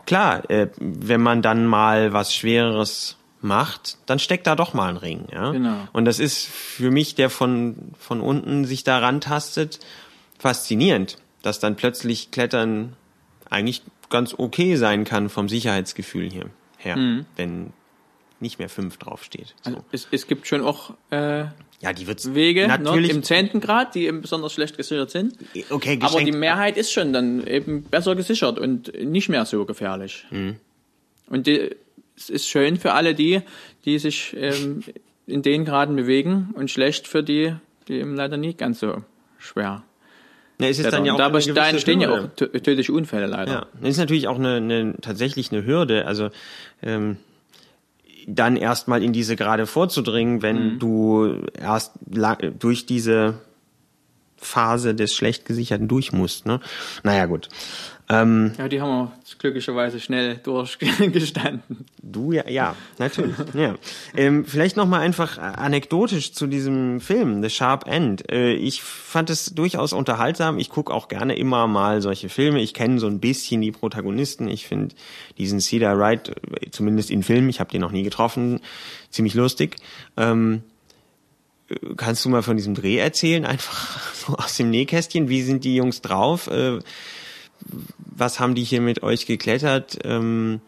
Speaker 2: Klar, äh, wenn man dann mal was Schwereres macht, dann steckt da doch mal ein Ring, ja.
Speaker 3: Genau.
Speaker 2: Und das ist für mich, der von, von unten sich da rantastet, faszinierend, dass dann plötzlich Klettern eigentlich ganz okay sein kann vom Sicherheitsgefühl hier her, wenn nicht mehr fünf draufsteht. So.
Speaker 3: Also es, es gibt schon auch äh,
Speaker 2: Ja, die wird's
Speaker 3: Wege ne,
Speaker 2: natürlich
Speaker 3: im zehnten Grad, die eben besonders schlecht gesichert sind.
Speaker 2: okay
Speaker 3: Aber die. Mehrheit ist schon dann eben besser gesichert und nicht mehr so gefährlich.
Speaker 2: Mhm.
Speaker 3: Und die, es ist schön für alle die, die sich ähm, in den Graden bewegen und schlecht für die, die eben leider nicht ganz so schwer.
Speaker 2: Ja, es ist dann ja auch
Speaker 3: dabei da entstehen ja auch tö- tödliche Unfälle leider.
Speaker 2: Ja, das ist natürlich auch eine, eine tatsächlich eine Hürde. Also ähm, dann erstmal in diese Gerade vorzudringen, wenn du erst durch diese Phase des schlecht gesicherten durch musst. Ne? Naja, gut. Ähm,
Speaker 3: Ja, die haben wir glücklicherweise schnell durchgestanden.
Speaker 2: Du ja, ja, natürlich. <laughs> ja. Ähm, vielleicht noch mal einfach anekdotisch zu diesem Film, The Sharp End. Äh, ich fand es durchaus unterhaltsam. Ich gucke auch gerne immer mal solche Filme. Ich kenne so ein bisschen die Protagonisten. Ich finde diesen Cedar Wright, äh, zumindest in Filmen, ich habe den noch nie getroffen, ziemlich lustig. Ähm, äh, kannst du mal von diesem Dreh erzählen, einfach <laughs> so aus dem Nähkästchen? Wie sind die Jungs drauf? Äh, was haben die hier mit euch geklettert? Ähm,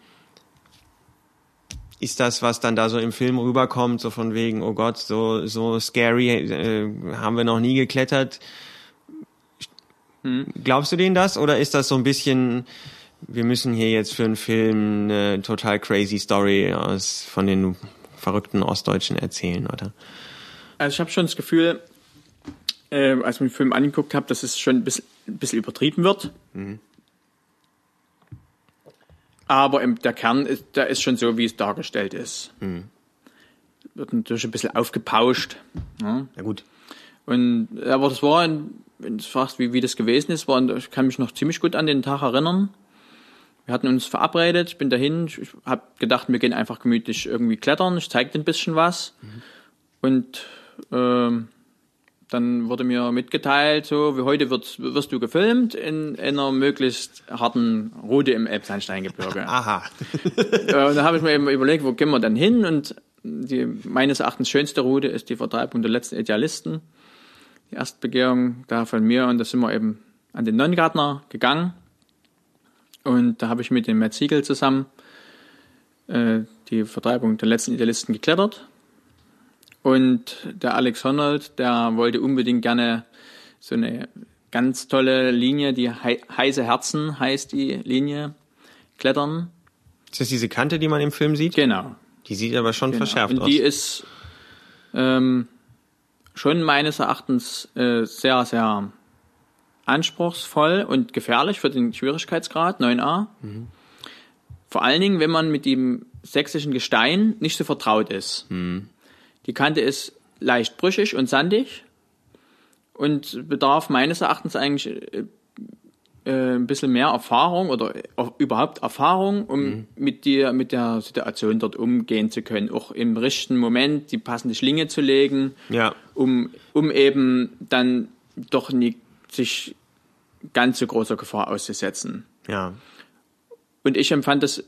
Speaker 2: ist das, was dann da so im Film rüberkommt, so von wegen, oh Gott, so, so scary, äh, haben wir noch nie geklettert. Glaubst du denen das? Oder ist das so ein bisschen, wir müssen hier jetzt für einen Film eine total crazy Story aus, von den verrückten Ostdeutschen erzählen, oder?
Speaker 3: Also ich habe schon das Gefühl, äh, als ich mir den Film angeguckt habe, dass es schon ein bisschen, ein bisschen übertrieben wird. Aber im, der Kern ist, der ist schon so, wie es dargestellt ist. Wird natürlich ein bisschen aufgepauscht. Ja.
Speaker 2: Na gut.
Speaker 3: Und, aber das war, ein, wenn du fragst, wie, wie das gewesen ist, war, ich kann mich noch ziemlich gut an den Tag erinnern. Wir hatten uns verabredet, ich bin dahin, ich habe gedacht, wir gehen einfach gemütlich irgendwie klettern, ich zeig dir ein bisschen was. Und ähm, dann wurde mir mitgeteilt, so wie heute wird, wirst du gefilmt in einer möglichst harten Route im Elbsandsteingebirge. <laughs>
Speaker 2: Aha.
Speaker 3: Äh, und da habe ich mir eben überlegt, wo gehen wir denn hin? Und die meines Erachtens schönste Route ist die Vertreibung der letzten Idealisten. Die Erstbegehung da von mir und da sind wir eben an den Nonnengärtner gegangen. Und da habe ich mit dem Matt Siegel zusammen äh, die Vertreibung der letzten Idealisten geklettert. Und der Alex Honnold, der wollte unbedingt gerne so eine ganz tolle Linie, die Hei- heiße Herzen heißt die Linie, klettern.
Speaker 2: Ist das diese Kante, die man im Film sieht?
Speaker 3: Genau.
Speaker 2: Die sieht aber schon verschärft
Speaker 3: Und
Speaker 2: aus.
Speaker 3: die ist ähm, schon meines Erachtens äh, sehr, sehr anspruchsvoll und gefährlich für den Schwierigkeitsgrad 9a. Vor allen Dingen, wenn man mit dem sächsischen Gestein nicht so vertraut ist. Die Kante ist leicht brüchig und sandig und bedarf meines Erachtens eigentlich äh, äh, ein bisschen mehr Erfahrung oder äh, überhaupt Erfahrung, um mit dir, mit der Situation dort umgehen zu können. Auch im richtigen Moment die passende Schlinge zu legen,
Speaker 2: Ja.
Speaker 3: um, um eben dann doch nicht sich ganz so großer Gefahr auszusetzen.
Speaker 2: Ja.
Speaker 3: Und ich empfand das,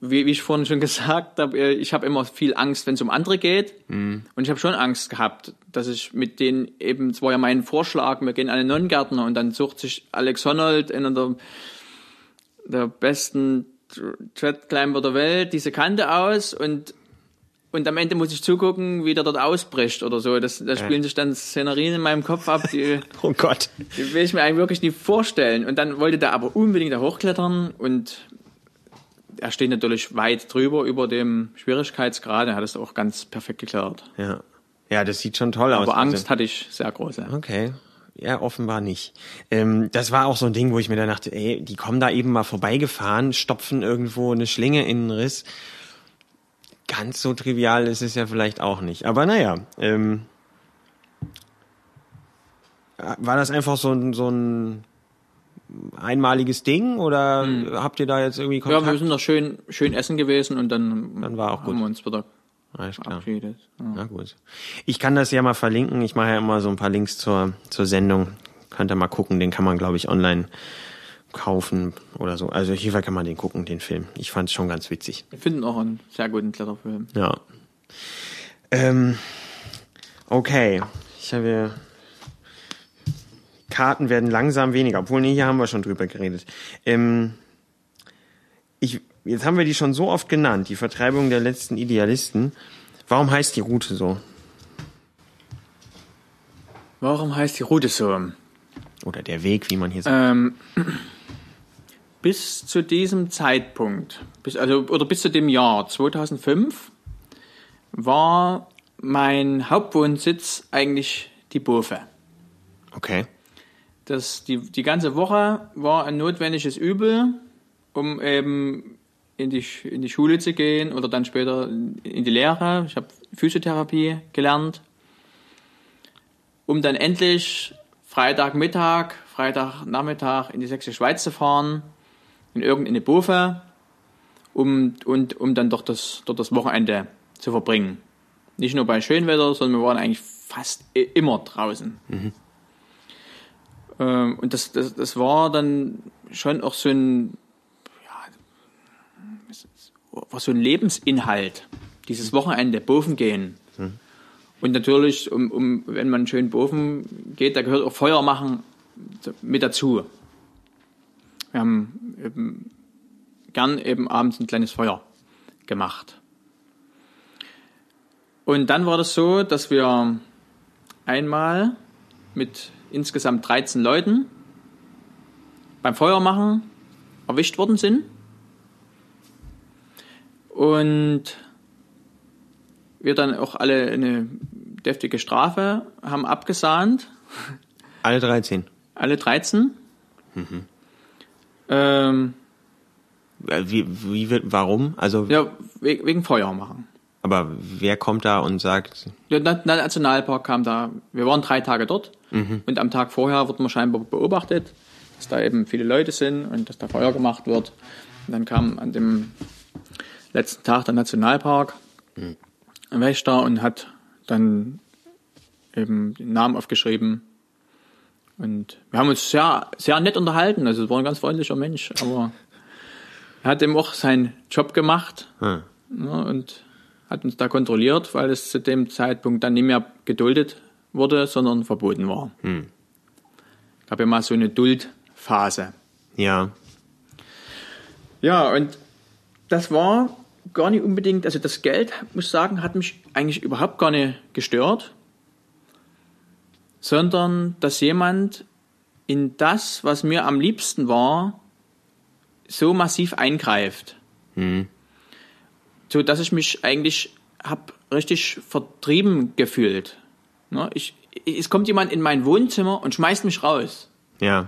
Speaker 3: wie, wie ich vorhin schon <laughs> gesagt habe, äh, ich habe immer viel Angst, wenn es um andere geht. Und ich habe schon Angst gehabt, dass ich mit denen eben, es war ja mein Vorschlag, wir gehen an den Nonnengärtner und dann sucht sich Alex Honnold, einer der, der besten Treadclimber der Welt, diese Kante aus und und am Ende muss ich zugucken, wie der dort ausbricht oder so. Das, da spielen sich dann Szenerien in meinem Kopf ab, die, <laughs>
Speaker 2: Oh Gott.
Speaker 3: die will ich mir eigentlich wirklich nicht vorstellen. Und dann wollte der aber unbedingt da hochklettern und er steht natürlich weit drüber über dem Schwierigkeitsgrad. Er hat es auch ganz perfekt geklärt.
Speaker 2: Ja. Ja, das sieht schon toll aus.
Speaker 3: Aber Angst hatte ich sehr große.
Speaker 2: Okay. Ja, offenbar nicht. Ähm, das war auch so ein Ding, wo ich mir dann dachte, ey, die kommen da eben mal vorbeigefahren, stopfen irgendwo eine Schlinge in den Riss. Ganz so trivial ist es ja vielleicht auch nicht. Aber naja, ähm, war das einfach so ein, so ein einmaliges Ding oder habt ihr da jetzt irgendwie Kontakt?
Speaker 3: Ja, wir sind noch schön, schön essen gewesen und dann,
Speaker 2: Dann war auch gut.
Speaker 3: haben wir uns wieder
Speaker 2: Alles klar.
Speaker 3: verabschiedet. Ja.
Speaker 2: Na gut. Ich kann das ja mal verlinken. Ich mache ja immer so ein paar Links zur, zur Sendung. Könnt ihr mal gucken. Den kann man, glaube ich, online kaufen oder so. Also hier kann man den gucken, den Film. Ich fand es schon ganz witzig.
Speaker 3: Wir finden auch einen sehr guten Kletterfilm.
Speaker 2: Ja. Ähm, okay. Ich habe Karten werden langsam weniger, obwohl nee, hier haben wir schon drüber geredet. Ähm, ich, jetzt haben wir die schon so oft genannt, die Vertreibung der letzten Idealisten. Warum heißt die Route so?
Speaker 3: Warum heißt die Route so?
Speaker 2: Oder der Weg, wie man hier sagt.
Speaker 3: Ähm, bis zu diesem Zeitpunkt, bis, also, oder bis zu dem Jahr 2005, war mein Hauptwohnsitz eigentlich die Bofe.
Speaker 2: Okay.
Speaker 3: Das, die, die ganze Woche war ein notwendiges Übel, um eben in die, in die Schule zu gehen oder dann später in die Lehre. Ich habe Physiotherapie gelernt, um dann endlich Freitagmittag, Freitagnachmittag in die Sächsische Schweiz zu fahren, in irgendeine Bofe, um, und, um dann dort das, dort das Wochenende zu verbringen. Nicht nur bei Schönwetter, sondern wir waren eigentlich fast immer draußen. Ähm, und das, das, das war dann schon auch so ein, ja, war so ein Lebensinhalt, dieses Wochenende, Bofen gehen. Und natürlich, um, um, wenn man schön Bofen geht, da gehört auch Feuer machen mit dazu. Wir haben eben gern eben abends ein kleines Feuer gemacht. Und dann war das so, dass wir einmal mit insgesamt 13 Leuten beim Feuermachen erwischt worden sind. Und wir dann auch alle eine deftige Strafe haben abgesahnt.
Speaker 2: Alle 13.
Speaker 3: Alle 13. Ähm,
Speaker 2: Äh, Wie, wie wird, warum? Also,
Speaker 3: ja, we wegen Feuer machen.
Speaker 2: Aber wer kommt da und sagt,
Speaker 3: Der Na- Na- Nationalpark kam da, wir waren drei Tage dort. Und am Tag vorher wurden wir scheinbar beobachtet, dass da eben viele Leute sind und dass da Feuer gemacht wird. Und dann kam an dem letzten Tag der Nationalpark ein Wächter und hat dann eben den Namen aufgeschrieben. Und wir haben uns sehr, sehr nett unterhalten. Also es war ein ganz freundlicher Mensch, aber er hat eben auch seinen Job gemacht.
Speaker 2: Hm,
Speaker 3: ja, und hat uns da kontrolliert, weil es zu dem Zeitpunkt dann nicht mehr geduldet wurde, sondern verboten war. Gab ja mal so eine Duldphase.
Speaker 2: ja,
Speaker 3: Ja, und das war gar nicht unbedingt, also das Geld, muss ich sagen, hat mich eigentlich überhaupt gar nicht gestört, sondern dass jemand in das, was mir am liebsten war, so massiv eingreift. So dass ich mich eigentlich hab richtig vertrieben gefühlt. Ne? Ich, es kommt jemand in mein Wohnzimmer und schmeißt mich raus.
Speaker 2: ja.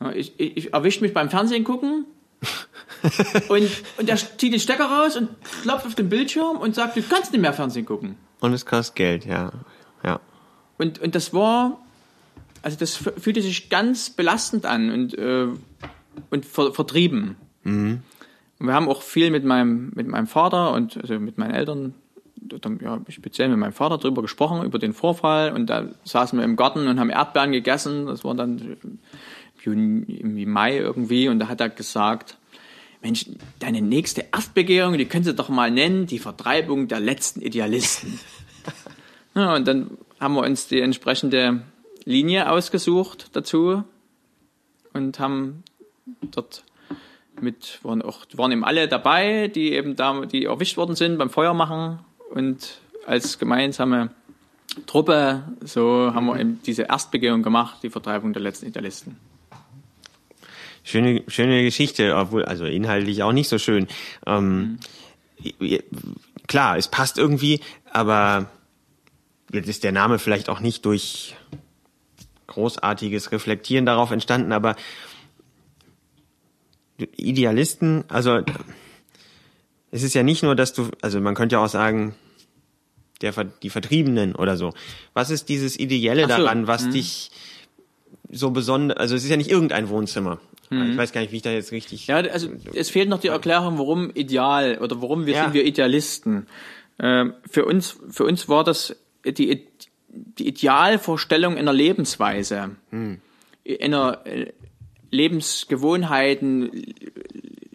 Speaker 3: Ja, Ich, ich, ich erwischt mich beim Fernsehen gucken <laughs> und, und der zieht den Stecker raus und klopft auf den Bildschirm und sagt, du kannst nicht mehr Fernsehen gucken.
Speaker 2: Und es kostet Geld, ja. Ja.
Speaker 3: Und, und das war, also das fühlte sich ganz belastend an und, äh, und ver, vertrieben. Und wir haben auch viel mit meinem, mit meinem Vater und also mit meinen Eltern, ja, speziell mit meinem Vater drüber gesprochen, über den Vorfall. Und da saßen wir im Garten und haben Erdbeeren gegessen. Das war dann im Juni, im Mai irgendwie. Und da hat er gesagt, Mensch, deine nächste Erstbegehung, die könntest du doch mal nennen, die Vertreibung der letzten Idealisten. <laughs> Ja, und dann haben wir uns die entsprechende Linie ausgesucht dazu und haben dort mit, waren auch, waren eben alle dabei, die eben da, die erwischt worden sind beim Feuermachen und als gemeinsame Truppe, so haben wir eben diese Erstbegehung gemacht, die Vertreibung der letzten Idealisten.
Speaker 2: schöne, schöne Geschichte, obwohl, also inhaltlich auch nicht so schön. Ähm. Klar, es passt irgendwie, aber jetzt ist der Name vielleicht auch nicht durch großartiges Reflektieren darauf entstanden, aber Idealisten, also es ist ja nicht nur, dass du, also man könnte ja auch sagen, der, die Vertriebenen oder so. Was ist dieses Ideelle so. daran, was hm. dich so besonders, also es ist ja nicht irgendein Wohnzimmer. Hm. Ich weiß gar nicht, wie ich da jetzt richtig.
Speaker 3: Ja, also es fehlt noch die Erklärung, warum ideal oder warum wir ja. sind wir Idealisten. Ähm, für uns, für uns war das die, die Idealvorstellung einer Lebensweise, hm. einer äh, Lebensgewohnheiten,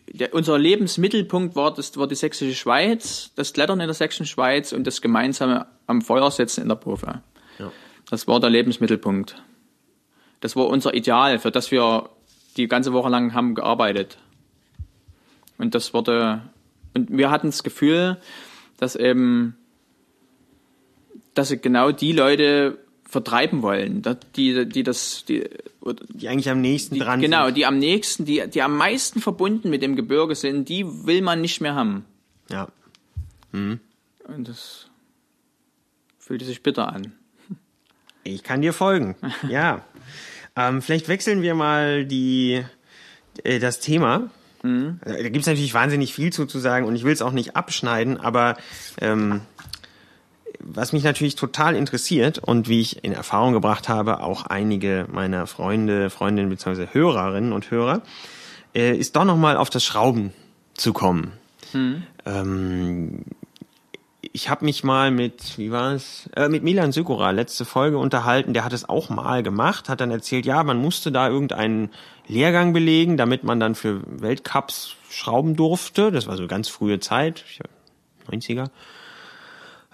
Speaker 3: der, unser Lebensmittelpunkt war, das war die sächsische Schweiz, das Klettern in der sächsischen Schweiz und das gemeinsame am Feuer setzen in der Profe. Ja. Das war der Lebensmittelpunkt. Das war unser Ideal, für das wir die ganze Woche lang haben gearbeitet. Und das wurde, und wir hatten das Gefühl, dass eben, dass genau die Leute vertreiben wollen, die, die das, die,
Speaker 2: die eigentlich am nächsten
Speaker 3: die,
Speaker 2: dran
Speaker 3: genau,
Speaker 2: sind.
Speaker 3: die am nächsten, die, die am meisten verbunden mit dem Gebirge sind, die will man nicht mehr haben.
Speaker 2: Ja. Mhm.
Speaker 3: Und das fühlte sich bitter an.
Speaker 2: Ich kann dir folgen. <laughs> ja. Ähm, vielleicht wechseln wir mal die, äh, das Thema. Mhm. Da gibt es natürlich wahnsinnig viel zu, zu sagen und ich will es auch nicht abschneiden, aber ähm, was mich natürlich total interessiert und wie ich in Erfahrung gebracht habe, auch einige meiner Freunde, Freundinnen bzw. Hörerinnen und Hörer, äh, ist doch nochmal auf das Schrauben zu kommen. Hm. Ähm, ich habe mich mal mit, wie war es, äh, mit Milan Sykora letzte Folge unterhalten, der hat es auch mal gemacht, hat dann erzählt, ja, man musste da irgendeinen Lehrgang belegen, damit man dann für Weltcups schrauben durfte. Das war so ganz frühe Zeit, 90er.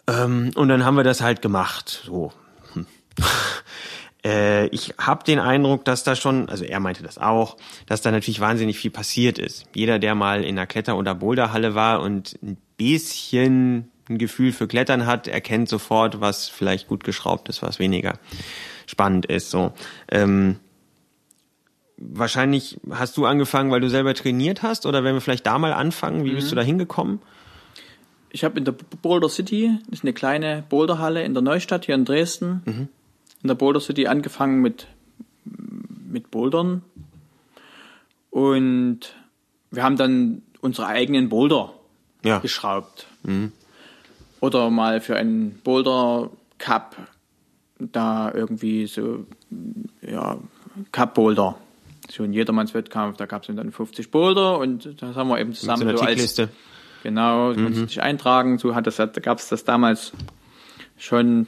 Speaker 2: Ähm, und dann haben wir das halt gemacht. So. Hm. <laughs> äh, ich habe den Eindruck, dass da schon, also er meinte das auch, dass da natürlich wahnsinnig viel passiert ist. Jeder, der mal in einer Kletter- oder Boulderhalle war und ein bisschen ein Gefühl für Klettern hat, erkennt sofort, was vielleicht gut geschraubt ist, was weniger spannend ist. So. Ähm, wahrscheinlich hast du angefangen, weil du selber trainiert hast, oder wenn wir vielleicht da mal anfangen, wie mhm. bist du da hingekommen?
Speaker 3: Ich habe in der Boulder City, das ist eine kleine Boulderhalle in der Neustadt hier in Dresden, mhm. in der Boulder City angefangen mit, mit Bouldern. Und wir haben dann unsere eigenen Boulder ja. geschraubt. Mhm. Oder mal für einen Boulder Cup da irgendwie so, ja, Cup Boulder. So ein Jedermannswettkampf, da gab es dann 50 Boulder und das haben wir eben zusammen
Speaker 2: so, so als,
Speaker 3: Genau, du mhm. konntest dich eintragen. So hat das, da gab es das damals schon,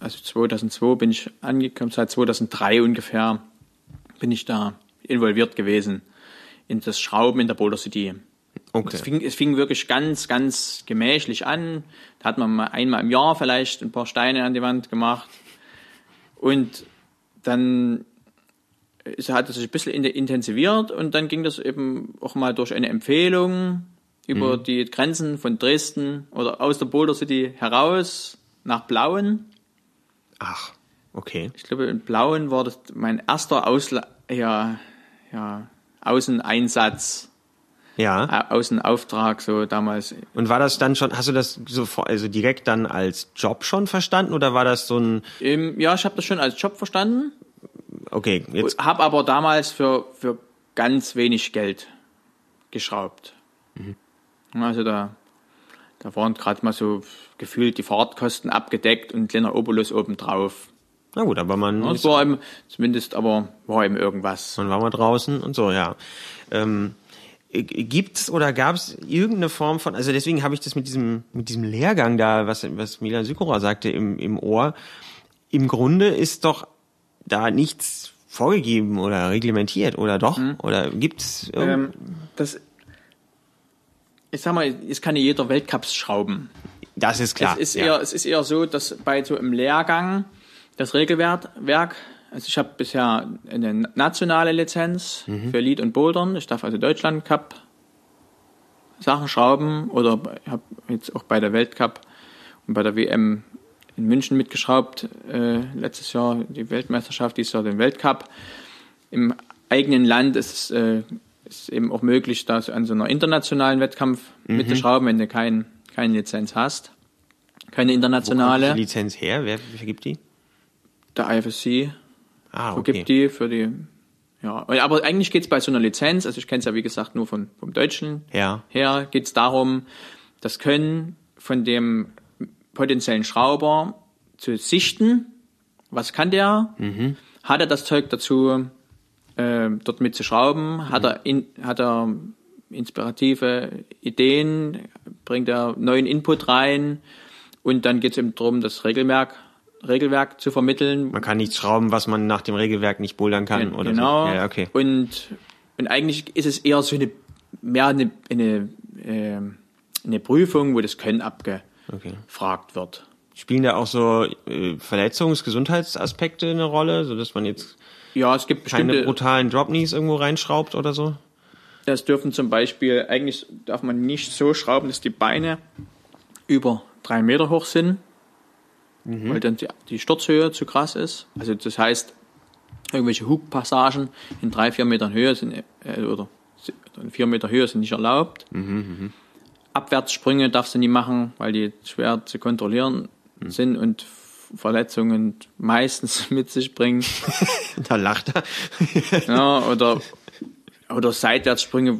Speaker 3: also 2002 bin ich angekommen, seit 2003 ungefähr bin ich da involviert gewesen in das Schrauben in der Boulder City. Okay. Es fing, es fing wirklich ganz, ganz gemächlich an. Da hat man mal einmal im Jahr vielleicht ein paar Steine an die Wand gemacht. Und dann hat es sich ein bisschen intensiviert und dann ging das eben auch mal durch eine Empfehlung über mhm. die Grenzen von Dresden oder aus der Boulder City heraus nach Blauen.
Speaker 2: Ach, okay.
Speaker 3: Ich glaube, in Blauen war das mein erster Ausla ja, ja, Außeneinsatz.
Speaker 2: Ja.
Speaker 3: Außenauftrag, so damals.
Speaker 2: Und war das dann schon, hast du das so also direkt dann als Job schon verstanden oder war das so ein.
Speaker 3: Ähm, ja, ich habe das schon als Job verstanden.
Speaker 2: Okay,
Speaker 3: jetzt. Hab aber damals für, für ganz wenig Geld geschraubt. Mhm. Also da, da waren gerade mal so gefühlt die Fahrtkosten abgedeckt und ein kleiner Obolus obendrauf.
Speaker 2: Na gut, aber man.
Speaker 3: Ja, war eben, zumindest aber war eben irgendwas.
Speaker 2: Man war mal draußen und so, ja. Ähm, Gibt's oder gab's irgendeine Form von, also deswegen habe ich das mit diesem, mit diesem Lehrgang da, was, was Milan Sykora sagte, im, im Ohr. Im Grunde ist doch da nichts vorgegeben oder reglementiert, oder doch? Mhm. Oder gibt's?
Speaker 3: Ähm, das ich sag mal, es kann ja jeder Weltcups schrauben.
Speaker 2: Das ist klar.
Speaker 3: Es ist, ja. eher, es ist eher so, dass bei so im Lehrgang das Regelwerk, also ich habe bisher eine nationale Lizenz mhm. für Lead und Bouldern. Ich darf also Deutschland Cup Sachen schrauben oder habe jetzt auch bei der Weltcup und bei der WM in München mitgeschraubt. Äh, letztes Jahr die Weltmeisterschaft, dieses Jahr den Weltcup. Im eigenen Land ist es äh, ist eben auch möglich, da an so einer internationalen Wettkampf
Speaker 2: Mhm.
Speaker 3: mitzuschrauben, wenn du kein, keine Lizenz hast. Keine
Speaker 2: Wo kommt
Speaker 3: internationale.
Speaker 2: die Lizenz her? Wer vergibt die?
Speaker 3: Der IFSC
Speaker 2: Ah,
Speaker 3: vergibt
Speaker 2: okay.
Speaker 3: die für die. Ja, aber eigentlich geht's bei so einer Lizenz, also ich kenne es ja wie gesagt nur von, vom Deutschen
Speaker 2: Ja.
Speaker 3: her, geht's darum, das Können von dem potenziellen Schrauber zu sichten. Was kann der?
Speaker 2: Mhm.
Speaker 3: Hat er das Zeug dazu, äh, dort mit zu schrauben? Hat er, in, hat er inspirative Ideen? Bringt er neuen Input rein? Und dann geht's eben darum, das Regelwerk, Regelwerk zu vermitteln.
Speaker 2: Man kann nichts schrauben, was man nach dem Regelwerk nicht bouldern kann oder
Speaker 3: genau.
Speaker 2: so. Ja, okay.
Speaker 3: Und, und eigentlich ist es eher so eine, mehr eine, eine, äh, eine Prüfung, wo das Können
Speaker 2: Okay.
Speaker 3: abgefragt wird.
Speaker 2: Spielen da auch so äh, Verletzungs-, Gesundheitsaspekte eine Rolle, sodass man jetzt
Speaker 3: Ja, es gibt
Speaker 2: keine
Speaker 3: bestimmte,
Speaker 2: brutalen Drop-Knees irgendwo reinschraubt oder so?
Speaker 3: das dürfen zum Beispiel, eigentlich darf man nicht so schrauben, dass die Beine über drei Meter hoch sind, weil dann die, die Sturzhöhe zu krass ist. Also das heißt, irgendwelche Hubpassagen in drei, vier Metern Höhe sind, äh, oder in vier Meter Höhe sind nicht erlaubt. Abwärtssprünge darfst du nie machen, weil die schwer zu kontrollieren sind und Verletzungen meistens <laughs> mit sich bringen. <laughs>
Speaker 2: Da lacht er.
Speaker 3: Ja, oder, oder Seitwärtssprünge,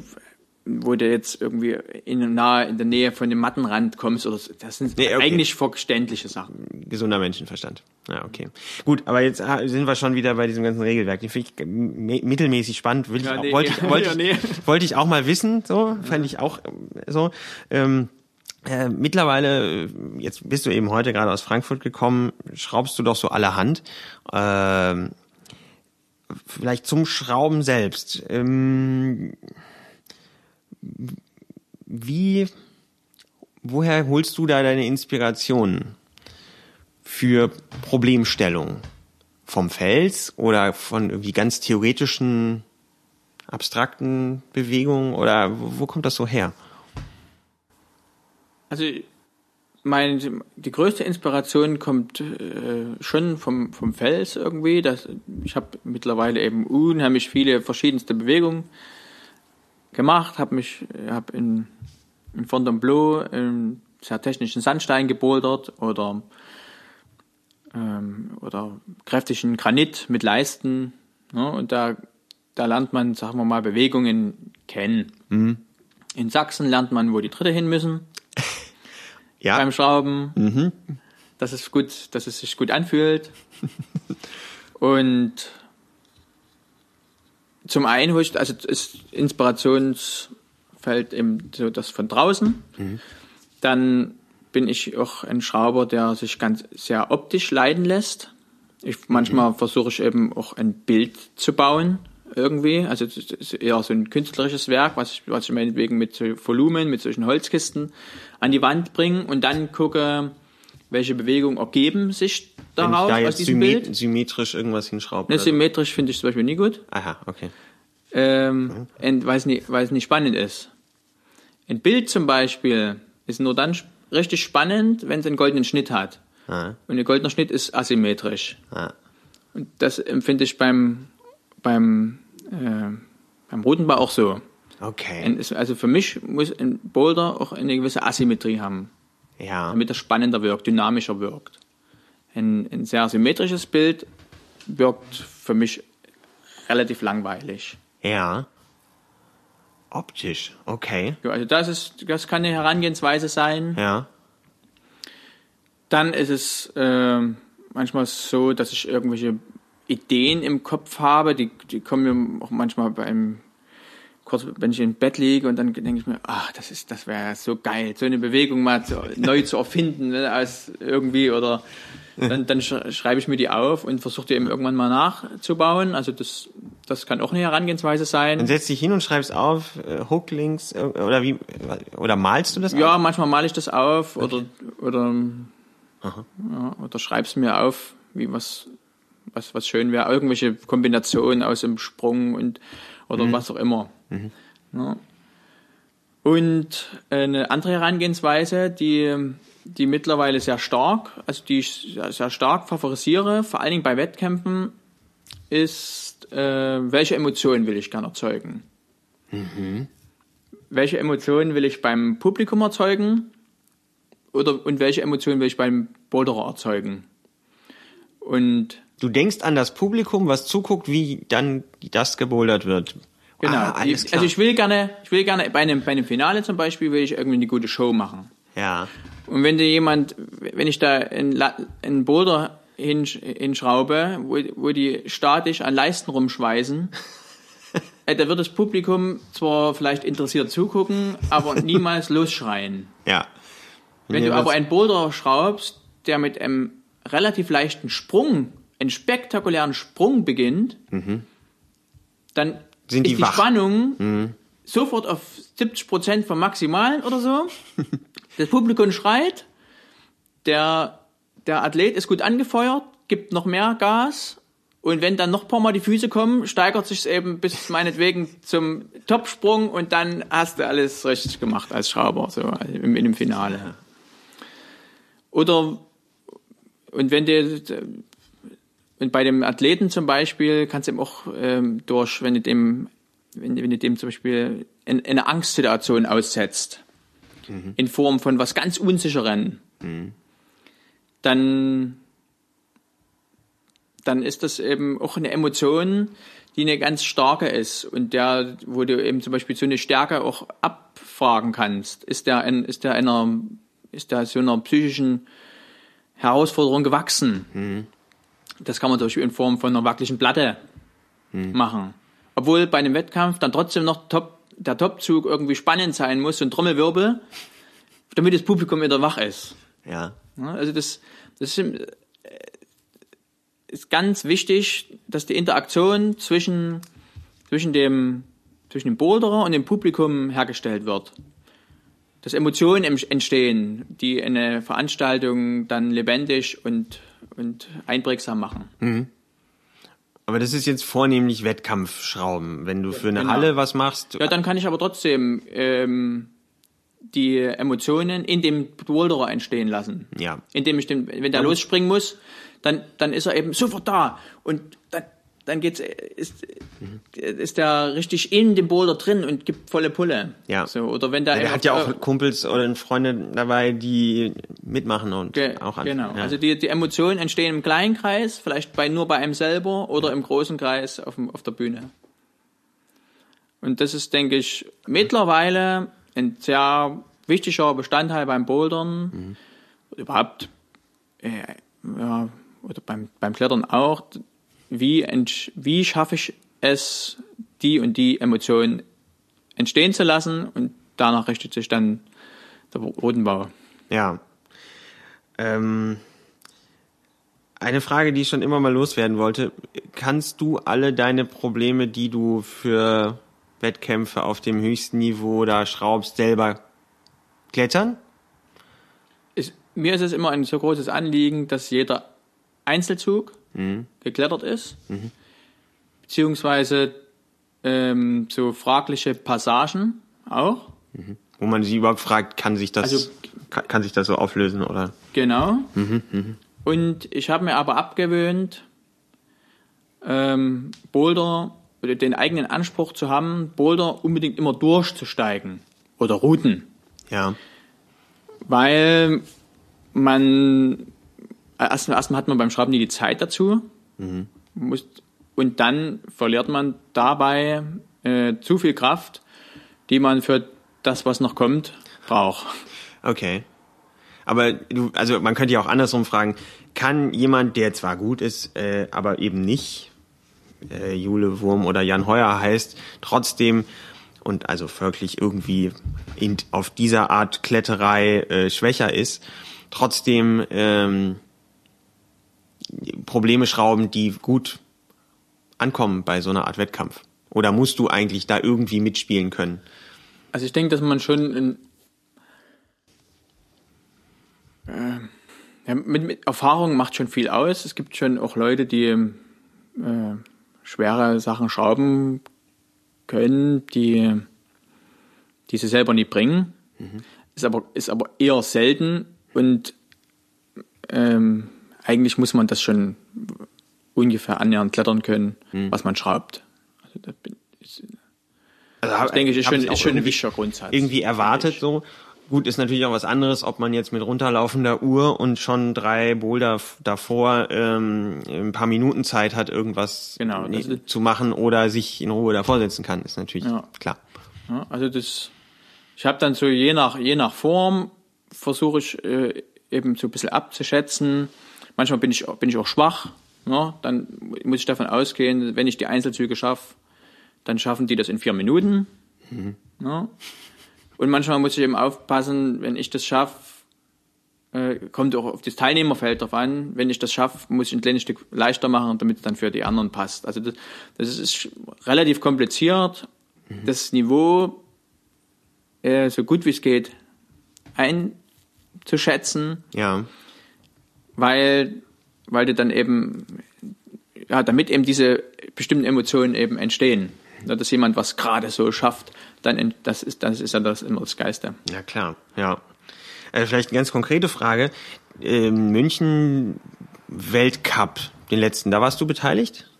Speaker 3: wo du jetzt irgendwie in, nahe, in der Nähe von dem Mattenrand kommst. Oder so. Das sind
Speaker 2: Nee, okay.
Speaker 3: eigentlich verständliche Sachen.
Speaker 2: Gesunder Menschenverstand. Ja, okay. Gut, aber jetzt sind wir schon wieder bei diesem ganzen Regelwerk. Den finde ich mi- mittelmäßig spannend. Ich
Speaker 3: Ja,
Speaker 2: auch,
Speaker 3: nee.
Speaker 2: wollte, ich, <laughs> wollte,
Speaker 3: nee.
Speaker 2: ich, wollte ich auch mal wissen, so, fand ich auch ähm, so. Ähm, äh, mittlerweile, äh, jetzt bist du eben heute gerade aus Frankfurt gekommen, schraubst du doch so allerhand. Ähm, vielleicht zum Schrauben selbst. Ähm, wie, woher holst du da deine Inspirationen für Problemstellungen? Vom Fels oder von irgendwie ganz theoretischen, abstrakten Bewegungen oder wo, wo kommt das so her?
Speaker 3: Also mein, die größte Inspiration kommt äh, schon vom, vom Fels irgendwie. Das, ich habe mittlerweile eben unheimlich viele verschiedenste Bewegungen gemacht, habe mich hab in, in Fontainebleau im sehr technischen Sandstein gebouldert oder ähm, oder kräftigen Granit mit Leisten. Ne? Und da, da lernt man, sagen wir mal, Bewegungen kennen. In Sachsen lernt man, wo die Tritte hin müssen
Speaker 2: Ja,
Speaker 3: beim Schrauben, dass es gut, dass es sich gut anfühlt. <laughs> Und zum einen ich, also ist Inspirationsfeld eben so das von draußen. Dann bin ich auch ein Schrauber, der sich ganz sehr optisch leiden lässt. Ich, manchmal versuche ich eben auch ein Bild zu bauen irgendwie. Also es ist eher so ein künstlerisches Werk, was ich, was ich meinetwegen mit so Volumen, mit solchen Holzkisten an die Wand bringe und dann gucke, welche Bewegungen ergeben sich
Speaker 2: wenn ich
Speaker 3: daraus
Speaker 2: da
Speaker 3: aus diesem
Speaker 2: symmet
Speaker 3: Bild.
Speaker 2: symmetrisch irgendwas hinschraube.
Speaker 3: Ne, symmetrisch finde ich zum Beispiel nie gut,
Speaker 2: Aha, okay.
Speaker 3: ähm, und weil es nicht, spannend ist. Ein Bild zum Beispiel ist nur dann richtig spannend, wenn es einen goldenen Schnitt hat.
Speaker 2: Ah,
Speaker 3: Und ein goldener Schnitt ist asymmetrisch.
Speaker 2: ah.
Speaker 3: Und das empfinde ich beim, beim, äh, beim Rutenbau auch so.
Speaker 2: Okay.
Speaker 3: Also für mich muss ein Boulder auch eine gewisse Asymmetrie haben,
Speaker 2: Ja.
Speaker 3: damit er spannender wirkt, dynamischer wirkt. Ein, ein sehr symmetrisches Bild wirkt für mich relativ langweilig.
Speaker 2: Ja. Optisch, okay.
Speaker 3: Also das ist, das kann eine Herangehensweise sein.
Speaker 2: Ja.
Speaker 3: Dann ist es ähm, manchmal so, dass ich irgendwelche Ideen im Kopf habe, die, die kommen mir auch manchmal beim kurz, wenn ich im Bett liege und dann denke ich mir, ach, das ist, das wäre so geil, so eine Bewegung mal zu, <laughs> neu zu erfinden, ne, als irgendwie oder dann, dann sch- schreibe ich mir die auf und versuche die eben irgendwann mal nachzubauen. Also das, das kann auch eine Herangehensweise sein.
Speaker 2: Dann setzt dich hin und schreibst auf, äh, Hooklinks, äh, oder wie, oder malst du das
Speaker 3: Ja,
Speaker 2: auf?
Speaker 3: manchmal male ich das auf oder oder ja, oder schreib's mir auf, wie was was was schön wäre, irgendwelche Kombinationen aus dem Sprung und oder was auch immer. Ja. Und eine andere Herangehensweise, die die mittlerweile sehr stark, also die ich sehr, stark favorisiere, vor allen Dingen bei Wettkämpfen, ist, äh, welche Emotionen will ich gerne erzeugen? Welche Emotionen will ich beim Publikum erzeugen? Oder, und welche Emotionen will ich beim Boulderer erzeugen? Und
Speaker 2: Du denkst an das Publikum, was zuguckt, wie dann das gebouldert wird.
Speaker 3: Genau.
Speaker 2: Ah, alles klar.
Speaker 3: Also ich will gerne, ich will gerne bei einem, bei einem Finale zum Beispiel will ich irgendwie eine gute Show machen.
Speaker 2: ja.
Speaker 3: Und wenn dir jemand, wenn ich da einen, Boulder hinsch, hinschraube, wo, wo die statisch an Leisten rumschweißen, <laughs> äh, da wird das Publikum zwar vielleicht interessiert zugucken, aber niemals <laughs> losschreien.
Speaker 2: Ja.
Speaker 3: Wenn
Speaker 2: Mir
Speaker 3: du aber einen Boulder schraubst, der mit einem relativ leichten Sprung, einen spektakulären Sprung beginnt, dann
Speaker 2: Sind
Speaker 3: ist
Speaker 2: die
Speaker 3: die. Spannung sofort auf 70 Prozent vom Maximalen oder so. <laughs> Das Publikum schreit, der, der Athlet ist gut angefeuert, gibt noch mehr Gas und wenn dann noch ein paar Mal die Füße kommen, steigert sich eben bis <laughs> meinetwegen zum Topsprung und dann hast du alles richtig gemacht als Schrauber, so im, in dem Finale. Oder und wenn du und bei dem Athleten zum Beispiel kannst du ihm auch ähm, durch, wenn du dem, wenn, wenn du dem zum Beispiel in, in eine Angstsituation aussetzt, in Form von was ganz Unsicheren, dann, dann ist das eben auch eine Emotion, die eine ganz starke ist und der, wo du eben zum Beispiel so eine Stärke auch abfragen kannst. Ist der, ein, ist der einer, ist der so einer psychischen Herausforderung gewachsen? Das kann man zum Beispiel in Form von einer wackeligen Platte machen. Obwohl bei einem Wettkampf dann trotzdem noch top, der Topzug irgendwie spannend sein muss, so ein Trommelwirbel, damit das Publikum wieder wach ist.
Speaker 2: Ja.
Speaker 3: Also das, das ist, äh, ist ganz wichtig, dass die Interaktion zwischen, zwischen, dem, zwischen dem Boulderer und dem Publikum hergestellt wird. Dass Emotionen em- entstehen, die eine Veranstaltung dann lebendig und, und einprägsam machen.
Speaker 2: Aber das ist jetzt vornehmlich Wettkampfschrauben. Wenn du für eine
Speaker 3: genau.
Speaker 2: Halle was machst,
Speaker 3: Ja, dann kann ich aber trotzdem ähm, die Emotionen in dem Boulderer entstehen lassen.
Speaker 2: Ja.
Speaker 3: Indem ich den, wenn der losspringen muss, dann, dann ist er eben sofort da. Und dann, geht's, ist, ist der richtig in dem Boulder drin und gibt volle Pulle.
Speaker 2: Ja.
Speaker 3: So, oder wenn der,
Speaker 2: der
Speaker 3: eben
Speaker 2: hat ja auch Kumpels oder Freunde dabei, die mitmachen und
Speaker 3: Ge
Speaker 2: auch an.
Speaker 3: genau.
Speaker 2: Ja.
Speaker 3: Also die, die Emotionen entstehen im kleinen Kreis, vielleicht bei, nur bei einem selber oder im großen Kreis auf, dem, auf der Bühne. Und das ist, denke ich, mittlerweile ein sehr wichtiger Bestandteil beim Bouldern. Oder überhaupt, äh, ja, oder beim, beim Klettern auch. Wie, wie schaffe ich es, die und die Emotionen entstehen zu lassen und danach richtet sich dann der Bodenbau.
Speaker 2: Ja. Ähm, eine Frage, die ich schon immer mal loswerden wollte. Kannst du alle deine Probleme, die du für Wettkämpfe auf dem höchsten Niveau da schraubst, selber klettern?
Speaker 3: ist, mir ist es immer ein so großes Anliegen, dass jeder Einzelzug geklettert ist, beziehungsweise ähm, so fragliche Passagen auch.
Speaker 2: Wo man sich überhaupt fragt, kann sich das,
Speaker 3: Also-
Speaker 2: kann, kann sich das so auflösen oder?
Speaker 3: Genau. Und ich habe mir aber abgewöhnt, ähm, Boulder oder den eigenen Anspruch zu haben, Boulder unbedingt immer durchzusteigen oder Routen.
Speaker 2: Ja.
Speaker 3: weil man erstmal erstmal hat man beim Schrauben nie die Zeit dazu muss, und dann verliert man dabei äh, zu viel Kraft, die man für das, was noch kommt, braucht.
Speaker 2: Okay. Aber du, also man könnte ja auch andersrum fragen, kann jemand, der zwar gut ist, äh, aber eben nicht äh, Jule Wurm oder Jan Heuer heißt, trotzdem und also wirklich irgendwie in, auf dieser Art Kletterei äh, schwächer ist, trotzdem ähm, Probleme schrauben, die gut ankommen bei so einer Art Wettkampf? Oder musst du eigentlich da irgendwie mitspielen können?
Speaker 3: Also ich denke, dass man schon in, äh, ja, mit, mit Erfahrung macht schon viel aus. Es gibt schon auch Leute, die äh, schwere Sachen schrauben können, die, die sie selber nie bringen. Ist, aber, ist aber eher selten und ähm, eigentlich muss man das schon ungefähr annähernd klettern können, was man schraubt. Also da bin ich,
Speaker 2: Also
Speaker 3: das denke ich, ist
Speaker 2: hab
Speaker 3: schon, ist schon ein
Speaker 2: irgendwie-
Speaker 3: wichtiger Grundsatz.
Speaker 2: irgendwie erwartet so. Gut, ist natürlich auch was anderes, ob man jetzt mit runterlaufender Uhr und schon drei Boulder davor ähm, ein paar Minuten Zeit hat, irgendwas
Speaker 3: Genau, ist-
Speaker 2: zu machen oder sich in Ruhe davor setzen kann, ist natürlich
Speaker 3: Ja.
Speaker 2: klar.
Speaker 3: Ja, also das, ich habe dann so je nach je nach Form versuche ich äh, eben so ein bisschen abzuschätzen. Manchmal bin ich bin ich auch schwach. Ne? Dann muss ich davon ausgehen, wenn ich die Einzelzüge schaffe, dann schaffen die das in vier Minuten. Ne? Und manchmal muss ich eben aufpassen, wenn ich das schaffe, äh, kommt auch auf das Teilnehmerfeld drauf an. Wenn ich das schaffe, muss ich ein kleines Stück leichter machen, damit es dann für die anderen passt. Also das, das ist relativ kompliziert, das Niveau äh, so gut wie es geht einzuschätzen,
Speaker 2: Ja.
Speaker 3: Weil, weil du dann eben, ja, damit eben diese bestimmten Emotionen eben entstehen. Dass jemand was gerade so schafft, dann ent- das ist das ist ja das immer das Geiste.
Speaker 2: Ja, klar, ja. Äh, vielleicht eine ganz konkrete Frage. Ähm, München Weltcup, den letzten, da warst du beteiligt?